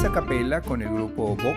Speaker 1: a
Speaker 7: capella con el grupo Bocus.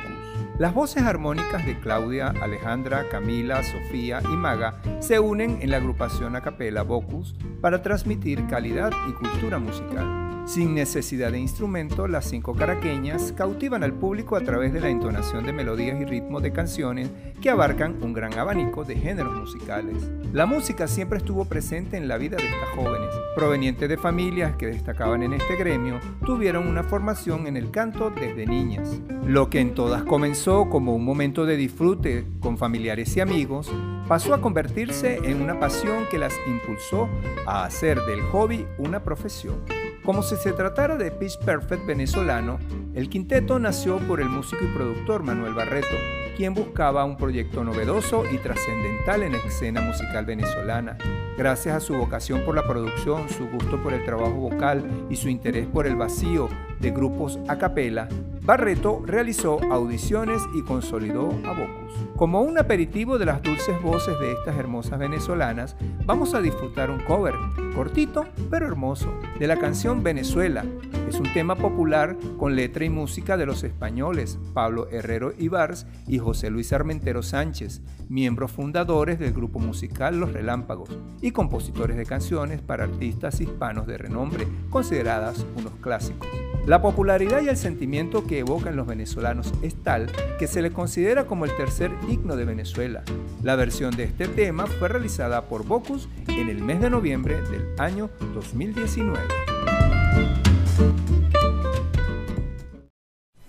Speaker 7: Las voces armónicas de Claudia, Alejandra, Camila, Sofía y Maga se unen en la agrupación a capella Bocus para transmitir calidad y cultura musical. Sin necesidad de instrumento, las cinco caraqueñas cautivan al público a través de la entonación de melodías y ritmos de canciones que abarcan un gran abanico de géneros musicales. La música siempre estuvo presente en la vida de estas jóvenes provenientes de familias que destacaban en este gremio, tuvieron una formación en el canto desde niñas. Lo que en todas comenzó como un momento de disfrute con familiares y amigos, pasó a convertirse en una pasión que las impulsó a hacer del hobby una profesión. Como si se tratara de Pitch Perfect venezolano, el quinteto nació por el músico y productor Manuel Barreto, quien buscaba un proyecto novedoso y trascendental en la escena musical venezolana. Gracias a su vocación por la producción, su gusto por el trabajo vocal y su interés por el vacío de grupos a capela,
Speaker 1: Barreto realizó audiciones y consolidó a Bocus. Como un aperitivo de las dulces voces de estas hermosas venezolanas, vamos a disfrutar un cover, cortito pero hermoso, de la canción Venezuela es un tema popular con letra y música de los españoles Pablo Herrero Ibars y José Luis Armentero Sánchez, miembros fundadores del grupo musical Los Relámpagos y compositores de canciones para artistas hispanos de renombre, consideradas unos clásicos. La popularidad y el sentimiento que evocan los venezolanos es tal que se le considera como el tercer himno de Venezuela. La versión de este tema fue realizada por Bocus en el mes de noviembre del año 2019.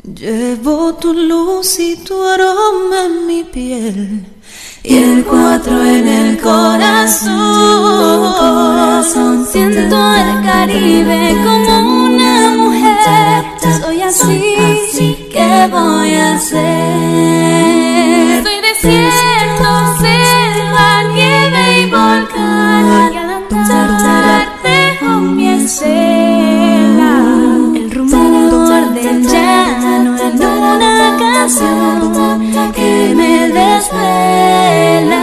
Speaker 5: Llevo tu luz y tu aroma en mi piel y el cuatro en el corazón. Siento el Caribe como una mujer. Soy así, ¿qué voy a hacer? Soy desierto, selva, nieve y volcán. Y al andar mi estela. Que me desvela.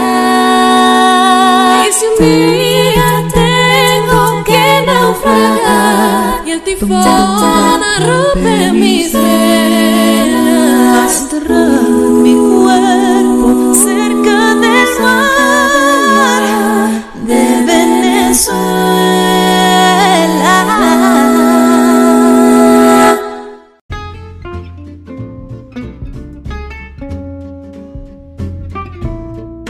Speaker 5: Y si un día tengo que naufragar y el tifón rompe mis velas, enterrar mi cuerpo cerca del mar de Venezuela.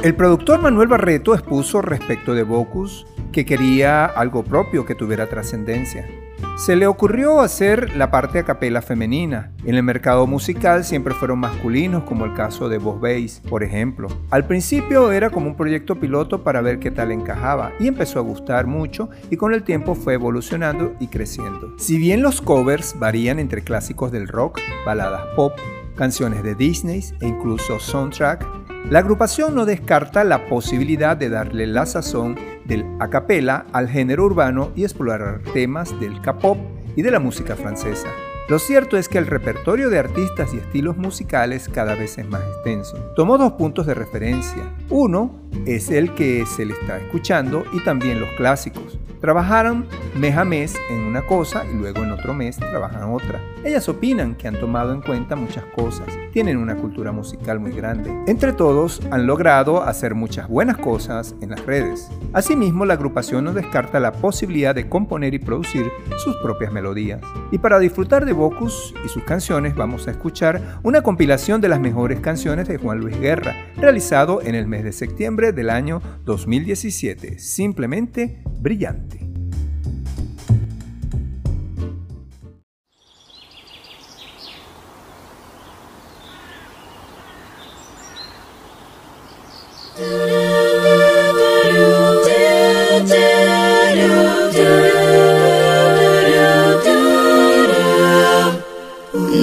Speaker 1: El productor Manuel Barreto expuso respecto de Bocus que quería algo propio que tuviera trascendencia. Se le ocurrió hacer la parte a capela femenina. En el mercado musical siempre fueron masculinos, como el caso de Boss Bass, por ejemplo. Al principio era como un proyecto piloto para ver qué tal encajaba y empezó a gustar mucho y con el tiempo fue evolucionando y creciendo. Si bien los covers varían entre clásicos del rock, baladas pop, canciones de Disney e incluso soundtrack, la agrupación no descarta la posibilidad de darle la sazón del a cappella al género urbano y explorar temas del K-pop y de la música francesa. Lo cierto es que el repertorio de artistas y estilos musicales cada vez es más extenso. Tomó dos puntos de referencia. Uno es el que se le está escuchando y también los clásicos. Trabajaron mes a mes en una cosa y luego en otro mes trabajan otra. Ellas opinan que han tomado en cuenta muchas cosas, tienen una cultura musical muy grande. Entre todos han logrado hacer muchas buenas cosas en las redes. Asimismo, la agrupación no descarta la posibilidad de componer y producir sus propias melodías. Y para disfrutar de Bocus y sus canciones vamos a escuchar una compilación de las mejores canciones de Juan Luis Guerra, realizado en el mes de septiembre del año 2017. Simplemente brillante.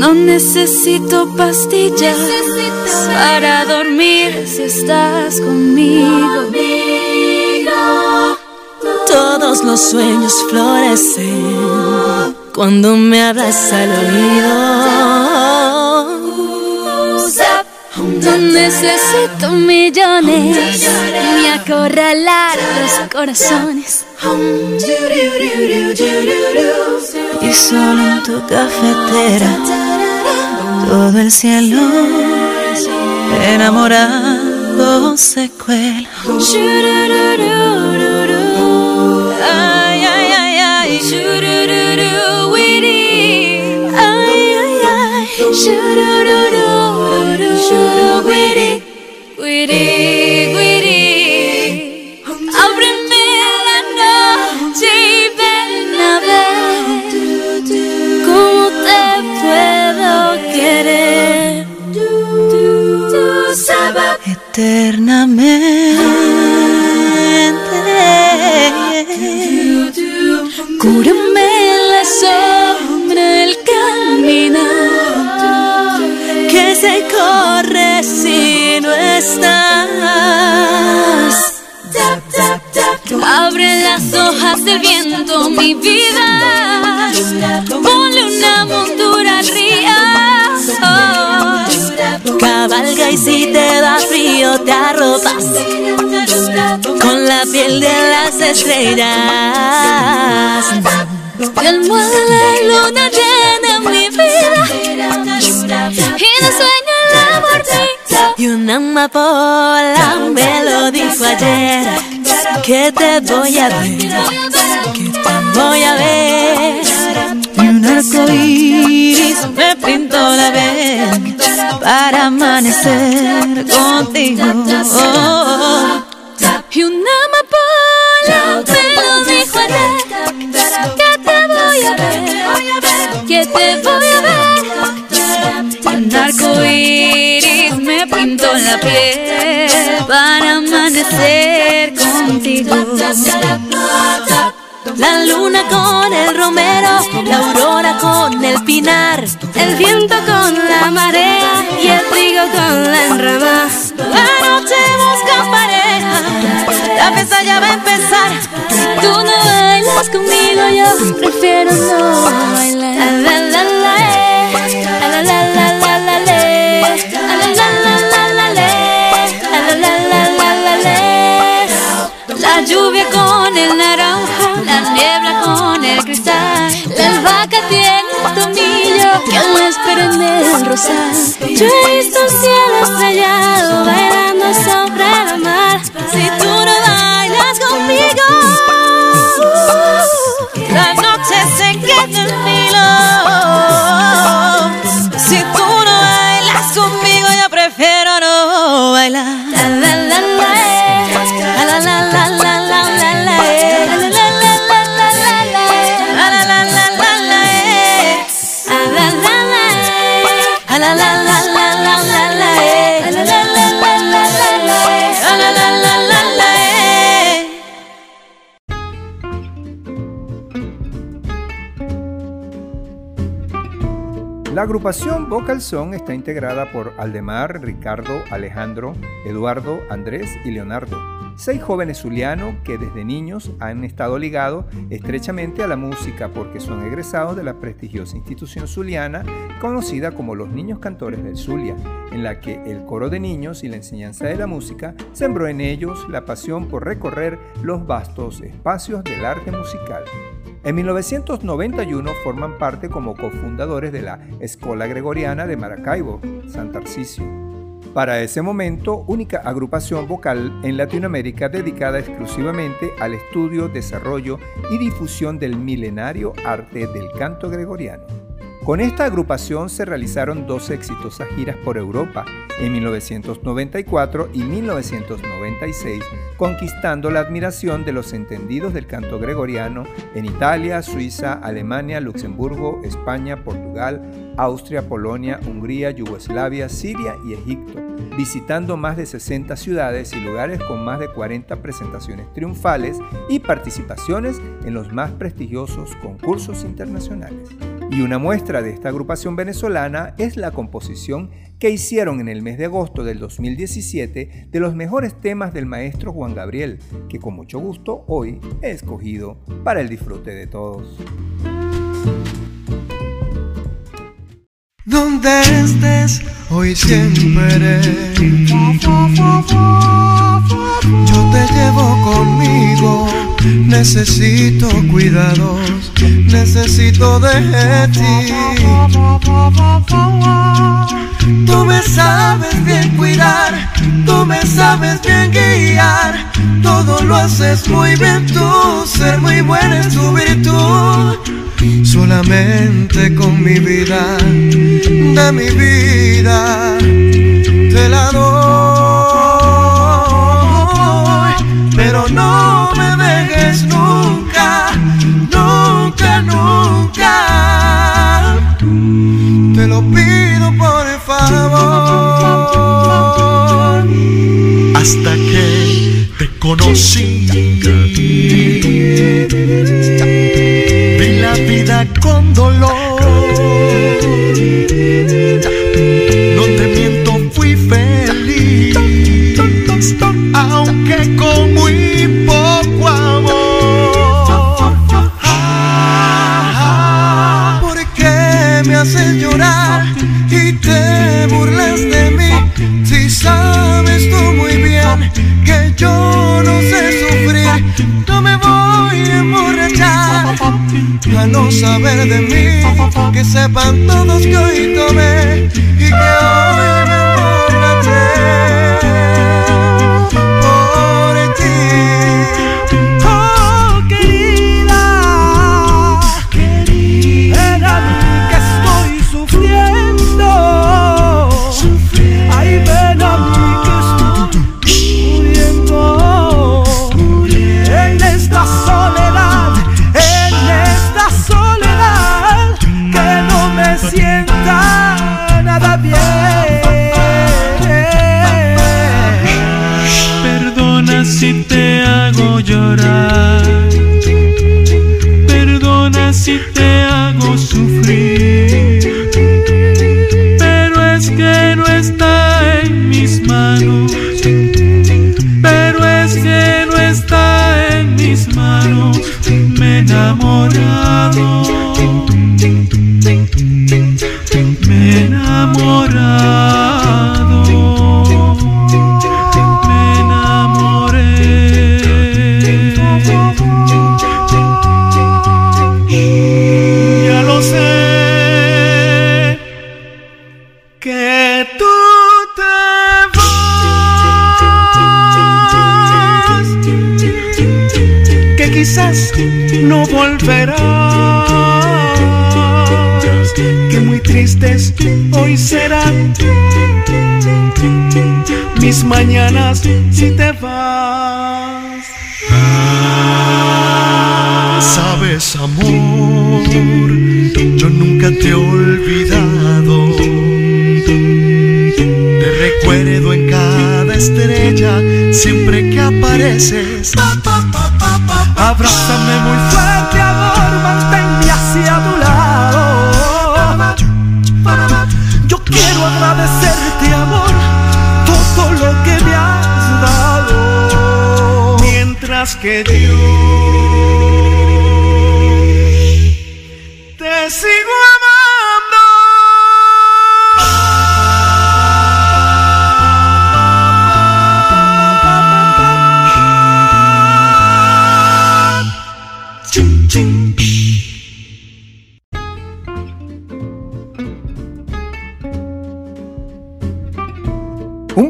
Speaker 5: No necesito pastillas para dormir si estás conmigo. Todos los sueños florecen cuando me abraza el oído. No necesito millones ni acorralar los corazones. Y solo en tu cafetera todo el cielo enamorado se cuela. Eternamente. Cúrame la sombra del caminar que se corre si no estás. Abre las hojas del viento, mi vida. Ponle una montura si te da frío te arropas con la piel de las estrellas. Y almohada la luna llena mi vida y no sueño el amor Y una amapola me lo dijo ayer que te voy a ver, que te voy a ver. Un arco iris me pintó la vez para amanecer contigo. Y una amapola me lo dijo ayer que te voy a ver, que te voy a ver. Un arco iris me pintó la piel para amanecer contigo. La luna con el romero, la aurora con el pinar, el viento con la marea y el trigo con la enrama. La noche busca pareja, la fiesta ya va a empezar. Tú no bailas conmigo, yo prefiero no bailar. Cristal. La albahaca tiene un tomillo que la espera en el rosal. Yo he visto un cielo estrellado bailando sobre La
Speaker 1: agrupación Vocal Song está integrada por Aldemar, Ricardo, Alejandro, Eduardo, Andrés y Leonardo, seis jóvenes zulianos que desde niños han estado ligados estrechamente a la música porque son egresados de la prestigiosa institución zuliana conocida como los Niños Cantores del Zulia, en la que el coro de niños y la enseñanza de la música sembró en ellos la pasión por recorrer los vastos espacios del arte musical. En 1991 forman parte como cofundadores de la Escuela Gregoriana de Maracaibo, San Tarcisio. Para ese momento, única agrupación vocal en Latinoamérica dedicada exclusivamente al estudio, desarrollo y difusión del milenario arte del canto gregoriano. Con esta agrupación se realizaron dos exitosas giras por Europa en 1994 y 1996, conquistando la admiración de los entendidos del canto gregoriano en Italia, Suiza, Alemania, Luxemburgo, España, Portugal, Austria, Polonia, Hungría, Yugoslavia, Siria y Egipto, visitando más de 60 ciudades y lugares con más de 40 presentaciones triunfales y participaciones en los más prestigiosos concursos internacionales. Y una muestra de esta agrupación venezolana es la composición que hicieron en el mes de agosto del 2017 de los mejores temas del maestro Juan Gabriel, que con mucho gusto hoy he escogido para el disfrute de todos.
Speaker 9: Donde estés, hoy siempre. Yo te llevo conmigo, necesito cuidados, necesito de ti. Tú me sabes bien cuidar, tú me sabes bien guiar, todo lo haces muy bien tú, ser muy buena es tu virtud. Solamente con mi vida, de mi vida, te la doy.
Speaker 7: Hasta que te conocí.
Speaker 9: Todos que hoy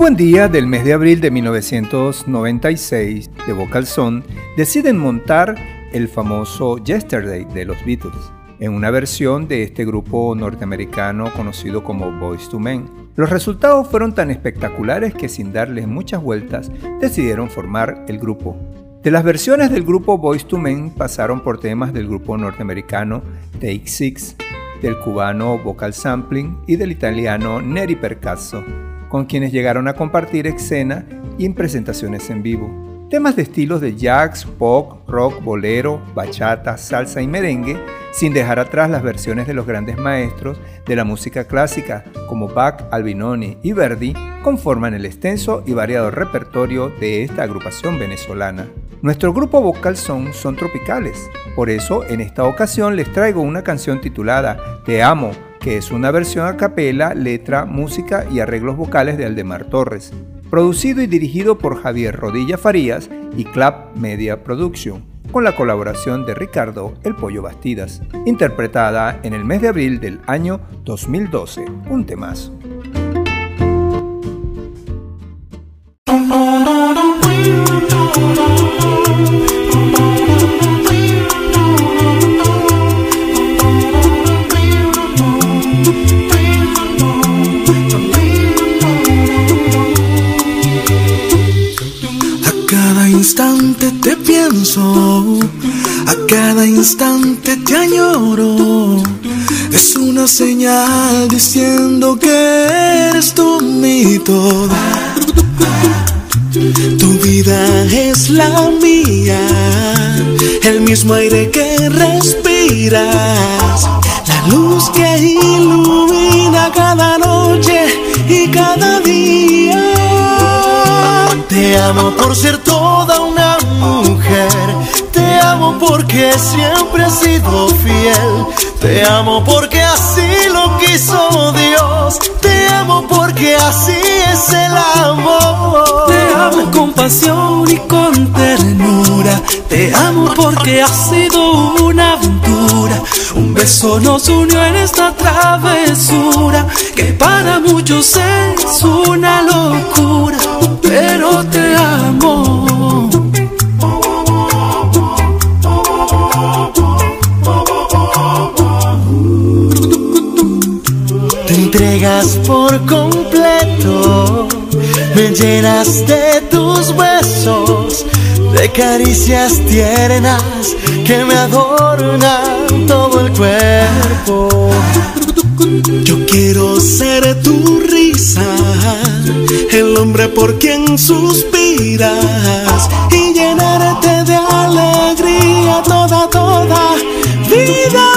Speaker 1: buen día del mes de abril de 1996, de Vocal Son deciden montar el famoso Yesterday de los Beatles, en una versión de este grupo norteamericano conocido como Boys to Men. Los resultados fueron tan espectaculares que sin darles muchas vueltas decidieron formar el grupo. De las versiones del grupo Boys to Men pasaron por temas del grupo norteamericano Take Six, del cubano Vocal Sampling y del italiano Neri Percasso, con quienes llegaron a compartir escena y en presentaciones en vivo. Temas de estilos de jazz, pop, rock, bolero, bachata, salsa y merengue, sin dejar atrás las versiones de los grandes maestros de la música clásica como Bach, Albinoni y Verdi, conforman el extenso y variado repertorio de esta agrupación venezolana. Nuestro grupo vocal son son tropicales, por eso en esta ocasión les traigo una canción titulada Te amo, que es una versión a capela, letra, música y arreglos vocales de Aldemar Torres, producido y dirigido por Javier Rodilla Farías y Clap Media Production, con la colaboración de Ricardo El Pollo Bastidas, interpretada en el mes de abril del año 2012, un temazo.
Speaker 9: Instante te pienso, a cada instante te añoro. Es una señal diciendo que eres tú mi todo. Tu vida es la mía, el mismo aire que respiras, la luz que ilumina cada noche y cada día. Te amo por ser toda una mujer, amo amo porque siempre he sido fiel. Te amo porque así lo quiso Dios. Te amo porque así es el amor.
Speaker 10: Te amo con pasión y con ternura. Te amo porque ha sido una aventura. Un beso nos unió en esta travesura que para muchos es una locura. Pero te amo.
Speaker 9: Entregas por completo, me llenas de tus besos, de caricias tiernas que me adornan todo el cuerpo. Yo quiero ser tu risa, el hombre por quien suspiras y llenarte de alegría toda, toda vida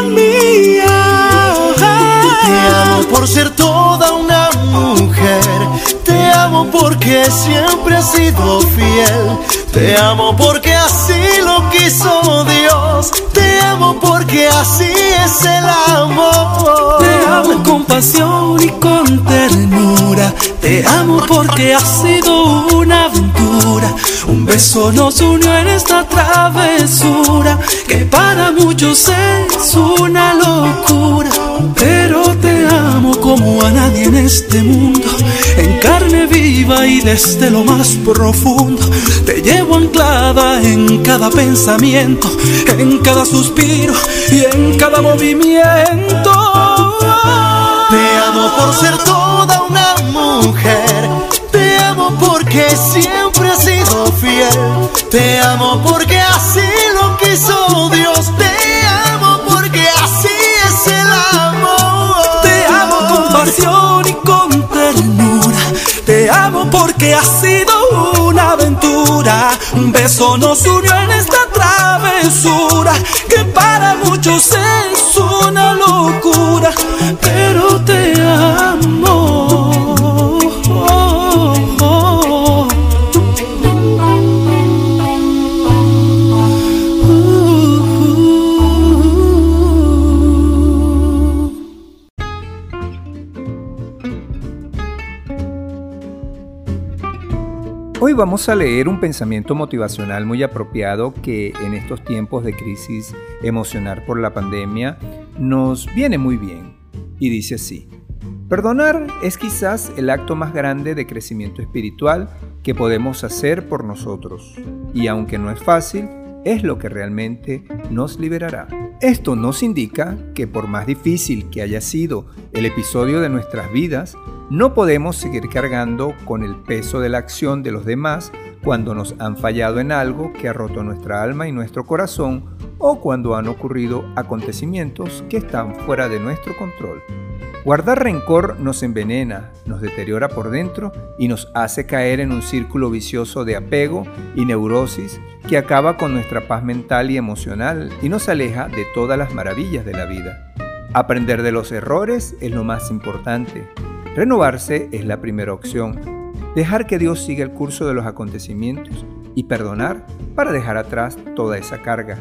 Speaker 9: ser toda una mujer. Te amo porque siempre he sido fiel. Te amo porque así lo quiso Dios. Te amo porque así es el amor.
Speaker 10: Te amo con pasión y con ternura. Te amo porque ha sido una aventura. Un beso nos unió en esta travesura que para muchos es una locura. Pero te amo como a nadie en este mundo. En carne viva y desde lo más profundo. Te llevo anclada en cada pensamiento, en cada suspiro y en cada movimiento.
Speaker 9: Te amo por ser toda una mujer. Te amo porque siempre he sido fiel. Te amo porque así lo quiso Dios. Te porque
Speaker 10: ha sido una aventura. Un beso nos unió en esta travesura que para muchos es una locura. Pero te amo.
Speaker 1: Vamos a leer un pensamiento motivacional muy apropiado que en estos tiempos de crisis emocional por la pandemia nos viene muy bien. Y dice así, perdonar es quizás el acto más grande de crecimiento espiritual que podemos hacer por nosotros. Y aunque no es fácil, es lo que realmente nos liberará. Esto nos indica que por más difícil que haya sido el episodio de nuestras vidas, no podemos seguir cargando con el peso de la acción de los demás cuando nos han fallado en algo que ha roto nuestra alma y nuestro corazón o cuando han ocurrido acontecimientos que están fuera de nuestro control. Guardar rencor nos envenena, nos deteriora por dentro y nos hace caer en un círculo vicioso de apego y neurosis que acaba con nuestra paz mental y emocional y nos aleja de todas las maravillas de la vida. Aprender de los errores es lo más importante. Renovarse es la primera opción. Dejar que Dios siga el curso de los acontecimientos y perdonar para dejar atrás toda esa carga.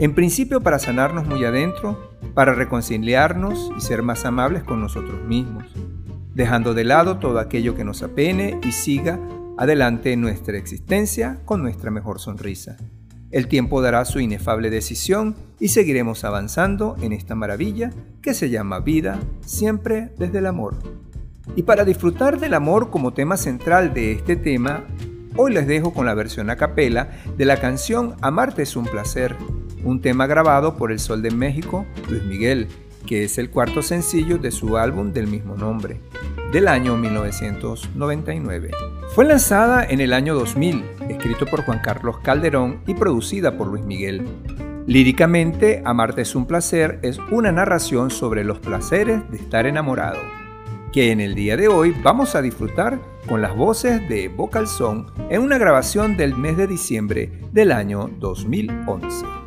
Speaker 1: En principio para sanarnos muy adentro, para reconciliarnos y ser más amables con nosotros mismos, dejando de lado todo aquello que nos apene y siga adelante nuestra existencia con nuestra mejor sonrisa. El tiempo dará su inefable decisión y seguiremos avanzando en esta maravilla que se llama vida, siempre desde el amor. Y para disfrutar del amor como tema central de este tema, hoy les dejo con la versión a capela de la canción Amarte es un placer, un tema grabado por el Sol de México, Luis Miguel, que es el cuarto sencillo de su álbum del mismo nombre, del año 1999. Fue lanzada en el año 2000, escrito por Juan Carlos Calderón y producida por Luis Miguel. Líricamente, Amarte es un placer es una narración sobre los placeres de estar enamorado, que en el día de hoy vamos a disfrutar con las voces de Vocal Song en una grabación del mes de diciembre del año 2011.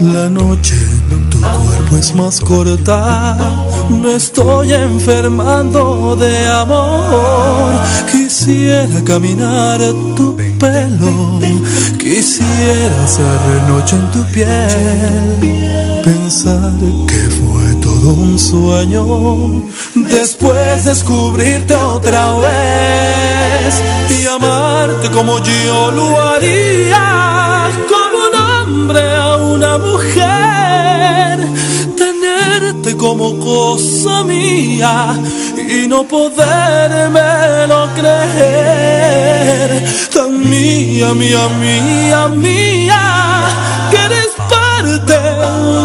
Speaker 10: La noche, tu cuerpo es más corta. Me estoy enfermando de amor. Quisiera caminar tu pelo. Quisiera ser noche en tu piel. Pensar que fue todo un sueño. Después descubrirte otra vez y amarte como yo lo haría, como cosa mía y no podérmelo creer, tan mía, mía, mía, mía, que eres parte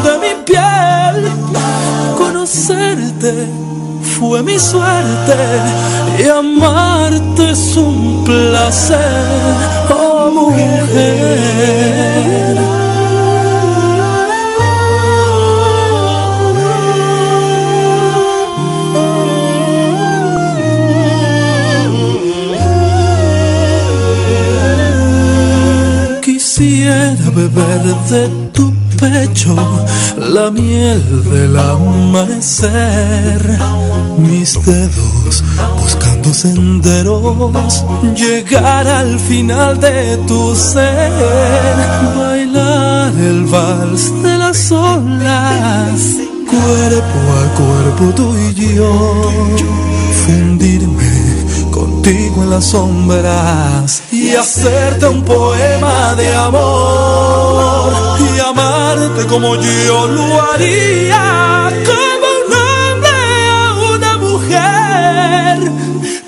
Speaker 10: de mi piel, conocerte fue mi suerte y amarte es un placer, oh mujer. Quisiera beber de tu pecho la miel del amanecer. Mis dedos buscando senderos, llegar al final de tu ser, bailar el vals de las olas, cuerpo a cuerpo tú y yo, fundirme contigo en las sombras y hacerte un poema de amor y amarte como yo lo haría, como un hombre a una mujer,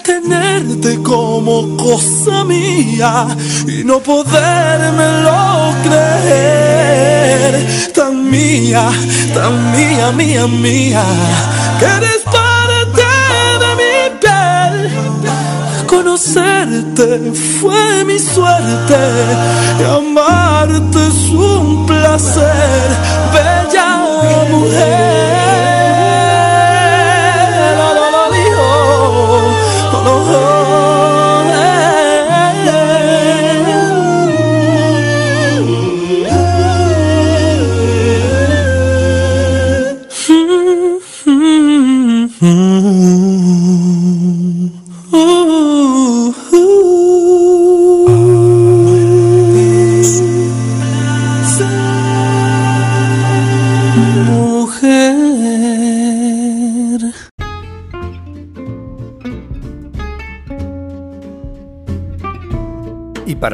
Speaker 10: tenerte como cosa mía y no podérmelo creer, tan mía, tan mía, mía, mía, que eres conocerte fue mi suerte y amarte es un placer, bella mujer.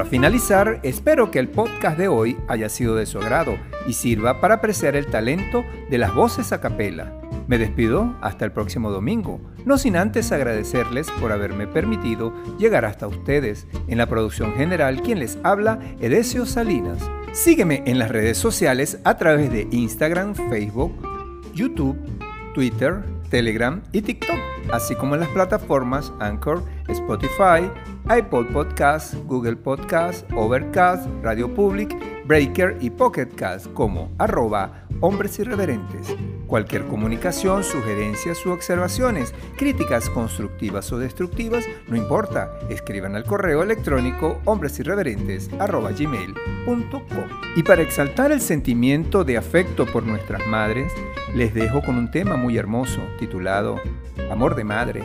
Speaker 1: Finalizar, espero que el podcast de hoy haya sido de su agrado y sirva para apreciar el talento de las voces a capela. Me despido hasta el próximo domingo, no sin antes agradecerles por haberme permitido llegar hasta ustedes. En la producción general, quien les habla, Edesio Salinas. Sígueme en las redes sociales a través de Instagram, Facebook, YouTube, Twitter, Telegram y TikTok, así como en las plataformas Anchor, Spotify, iPod Podcast, Google Podcast, Overcast, Radio Public, Breaker y Pocket Cast como arroba hombres irreverentes. Cualquier comunicación, sugerencias u observaciones, críticas constructivas o destructivas, no importa, escriban al correo electrónico hombresirreverentes.gmail.com Y para exaltar el sentimiento de afecto por nuestras madres, les dejo con un tema muy hermoso titulado Amor de Madre.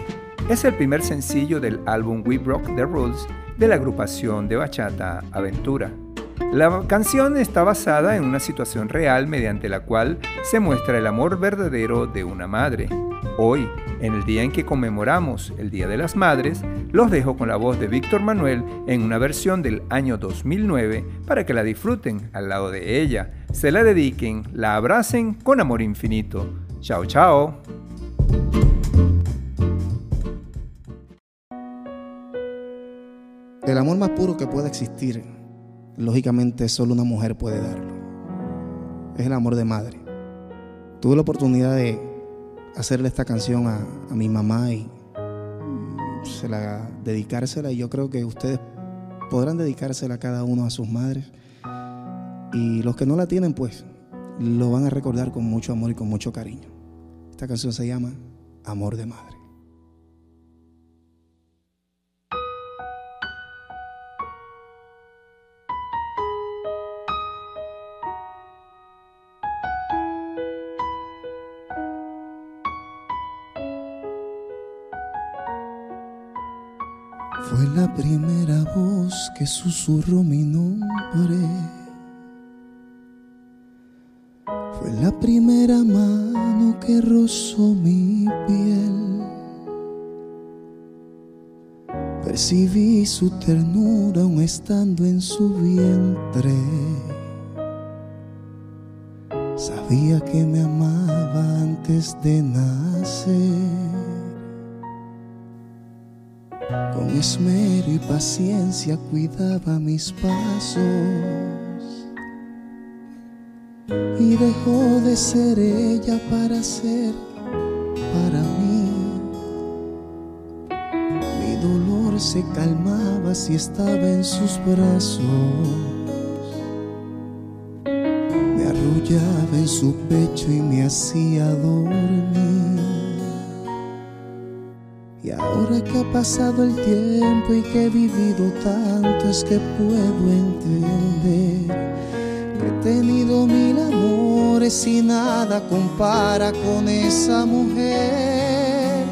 Speaker 1: Es el primer sencillo del álbum We Broke the Rules de la agrupación de bachata Aventura. La canción está basada en una situación real mediante la cual se muestra el amor verdadero de una madre. Hoy, en el día en que conmemoramos el Día de las Madres, los dejo con la voz de Víctor Manuel en una versión del año 2009 para que la disfruten al lado de ella, se la dediquen, la abracen con amor infinito. Chao, chao.
Speaker 11: El amor más puro que puede existir, lógicamente solo una mujer puede darlo. Es el amor de madre. Tuve la oportunidad de hacerle esta canción a, mi mamá y se la dedicársela y yo creo que ustedes podrán dedicársela cada uno a sus madres y los que no la tienen pues lo van a recordar con mucho amor y con mucho cariño. Esta canción se llama Amor de Madre. Primera voz que susurró mi nombre. Fue la primera mano que rozó mi piel. Percibí su ternura aún estando en su vientre. Sabía que me amaba antes de nacer. Con esmero y paciencia cuidaba mis pasos y dejó de ser ella para ser para mí. Mi dolor se calmaba si estaba en sus brazos. Me arrullaba en su pecho y me hacía dormir. Ahora que ha pasado el tiempo y que he vivido tanto es que puedo entender que he tenido mil amores y nada compara con esa mujer.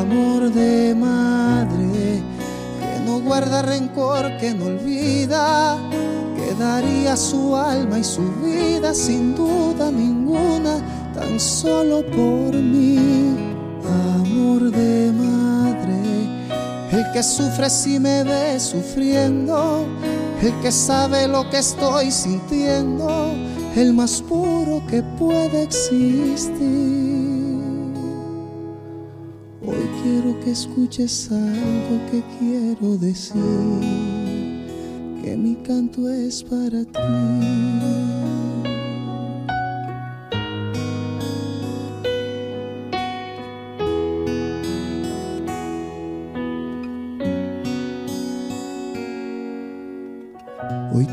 Speaker 11: Amor de madre que no guarda rencor, que no olvida, que daría su alma y su vida sin duda ninguna, tan solo por mí. Amor de madre, el que sufre si me ve sufriendo, el que sabe lo que estoy sintiendo, el más puro que puede existir. Hoy quiero que escuches algo que quiero decir, que mi canto es para ti.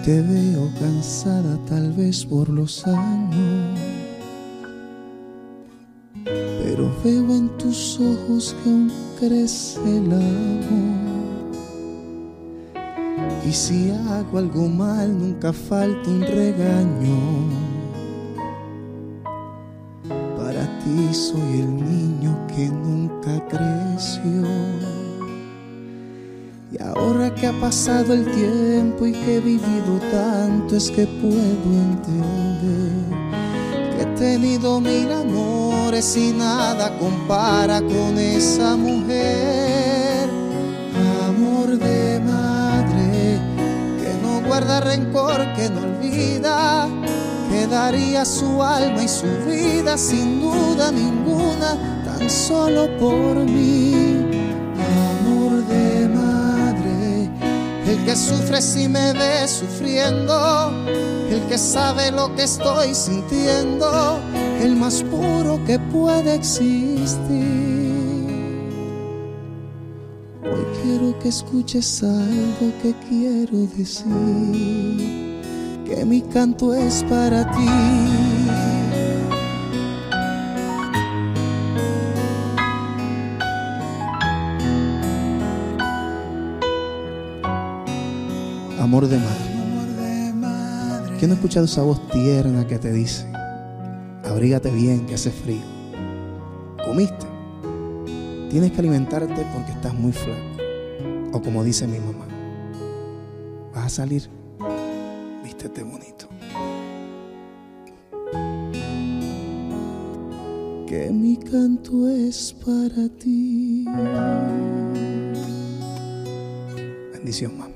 Speaker 11: Te veo cansada tal vez por los años, pero veo en tus ojos que aún crece el amor. Y si hago algo mal, nunca falta un regaño. Para ti soy el niño que nunca creció. Y ahora que ha pasado el tiempo y que he vivido tanto es que puedo entender que he tenido mil amores y nada compara con esa mujer. Amor de madre que no guarda rencor, que no olvida, que daría su alma y su vida sin duda ninguna, tan solo por mí. El que sufre si me ve sufriendo, el que sabe lo que estoy sintiendo, el más puro que puede existir. Hoy quiero que escuches algo que quiero decir, que mi canto es para ti. Amor de madre. ¿Quién no ha escuchado esa voz tierna que te dice, abrígate bien que hace frío? ¿Comiste? Tienes que alimentarte porque estás muy flaco. O como dice mi mamá, vas a salir, vístete bonito. Que mi canto es para ti. Bendición, mamá.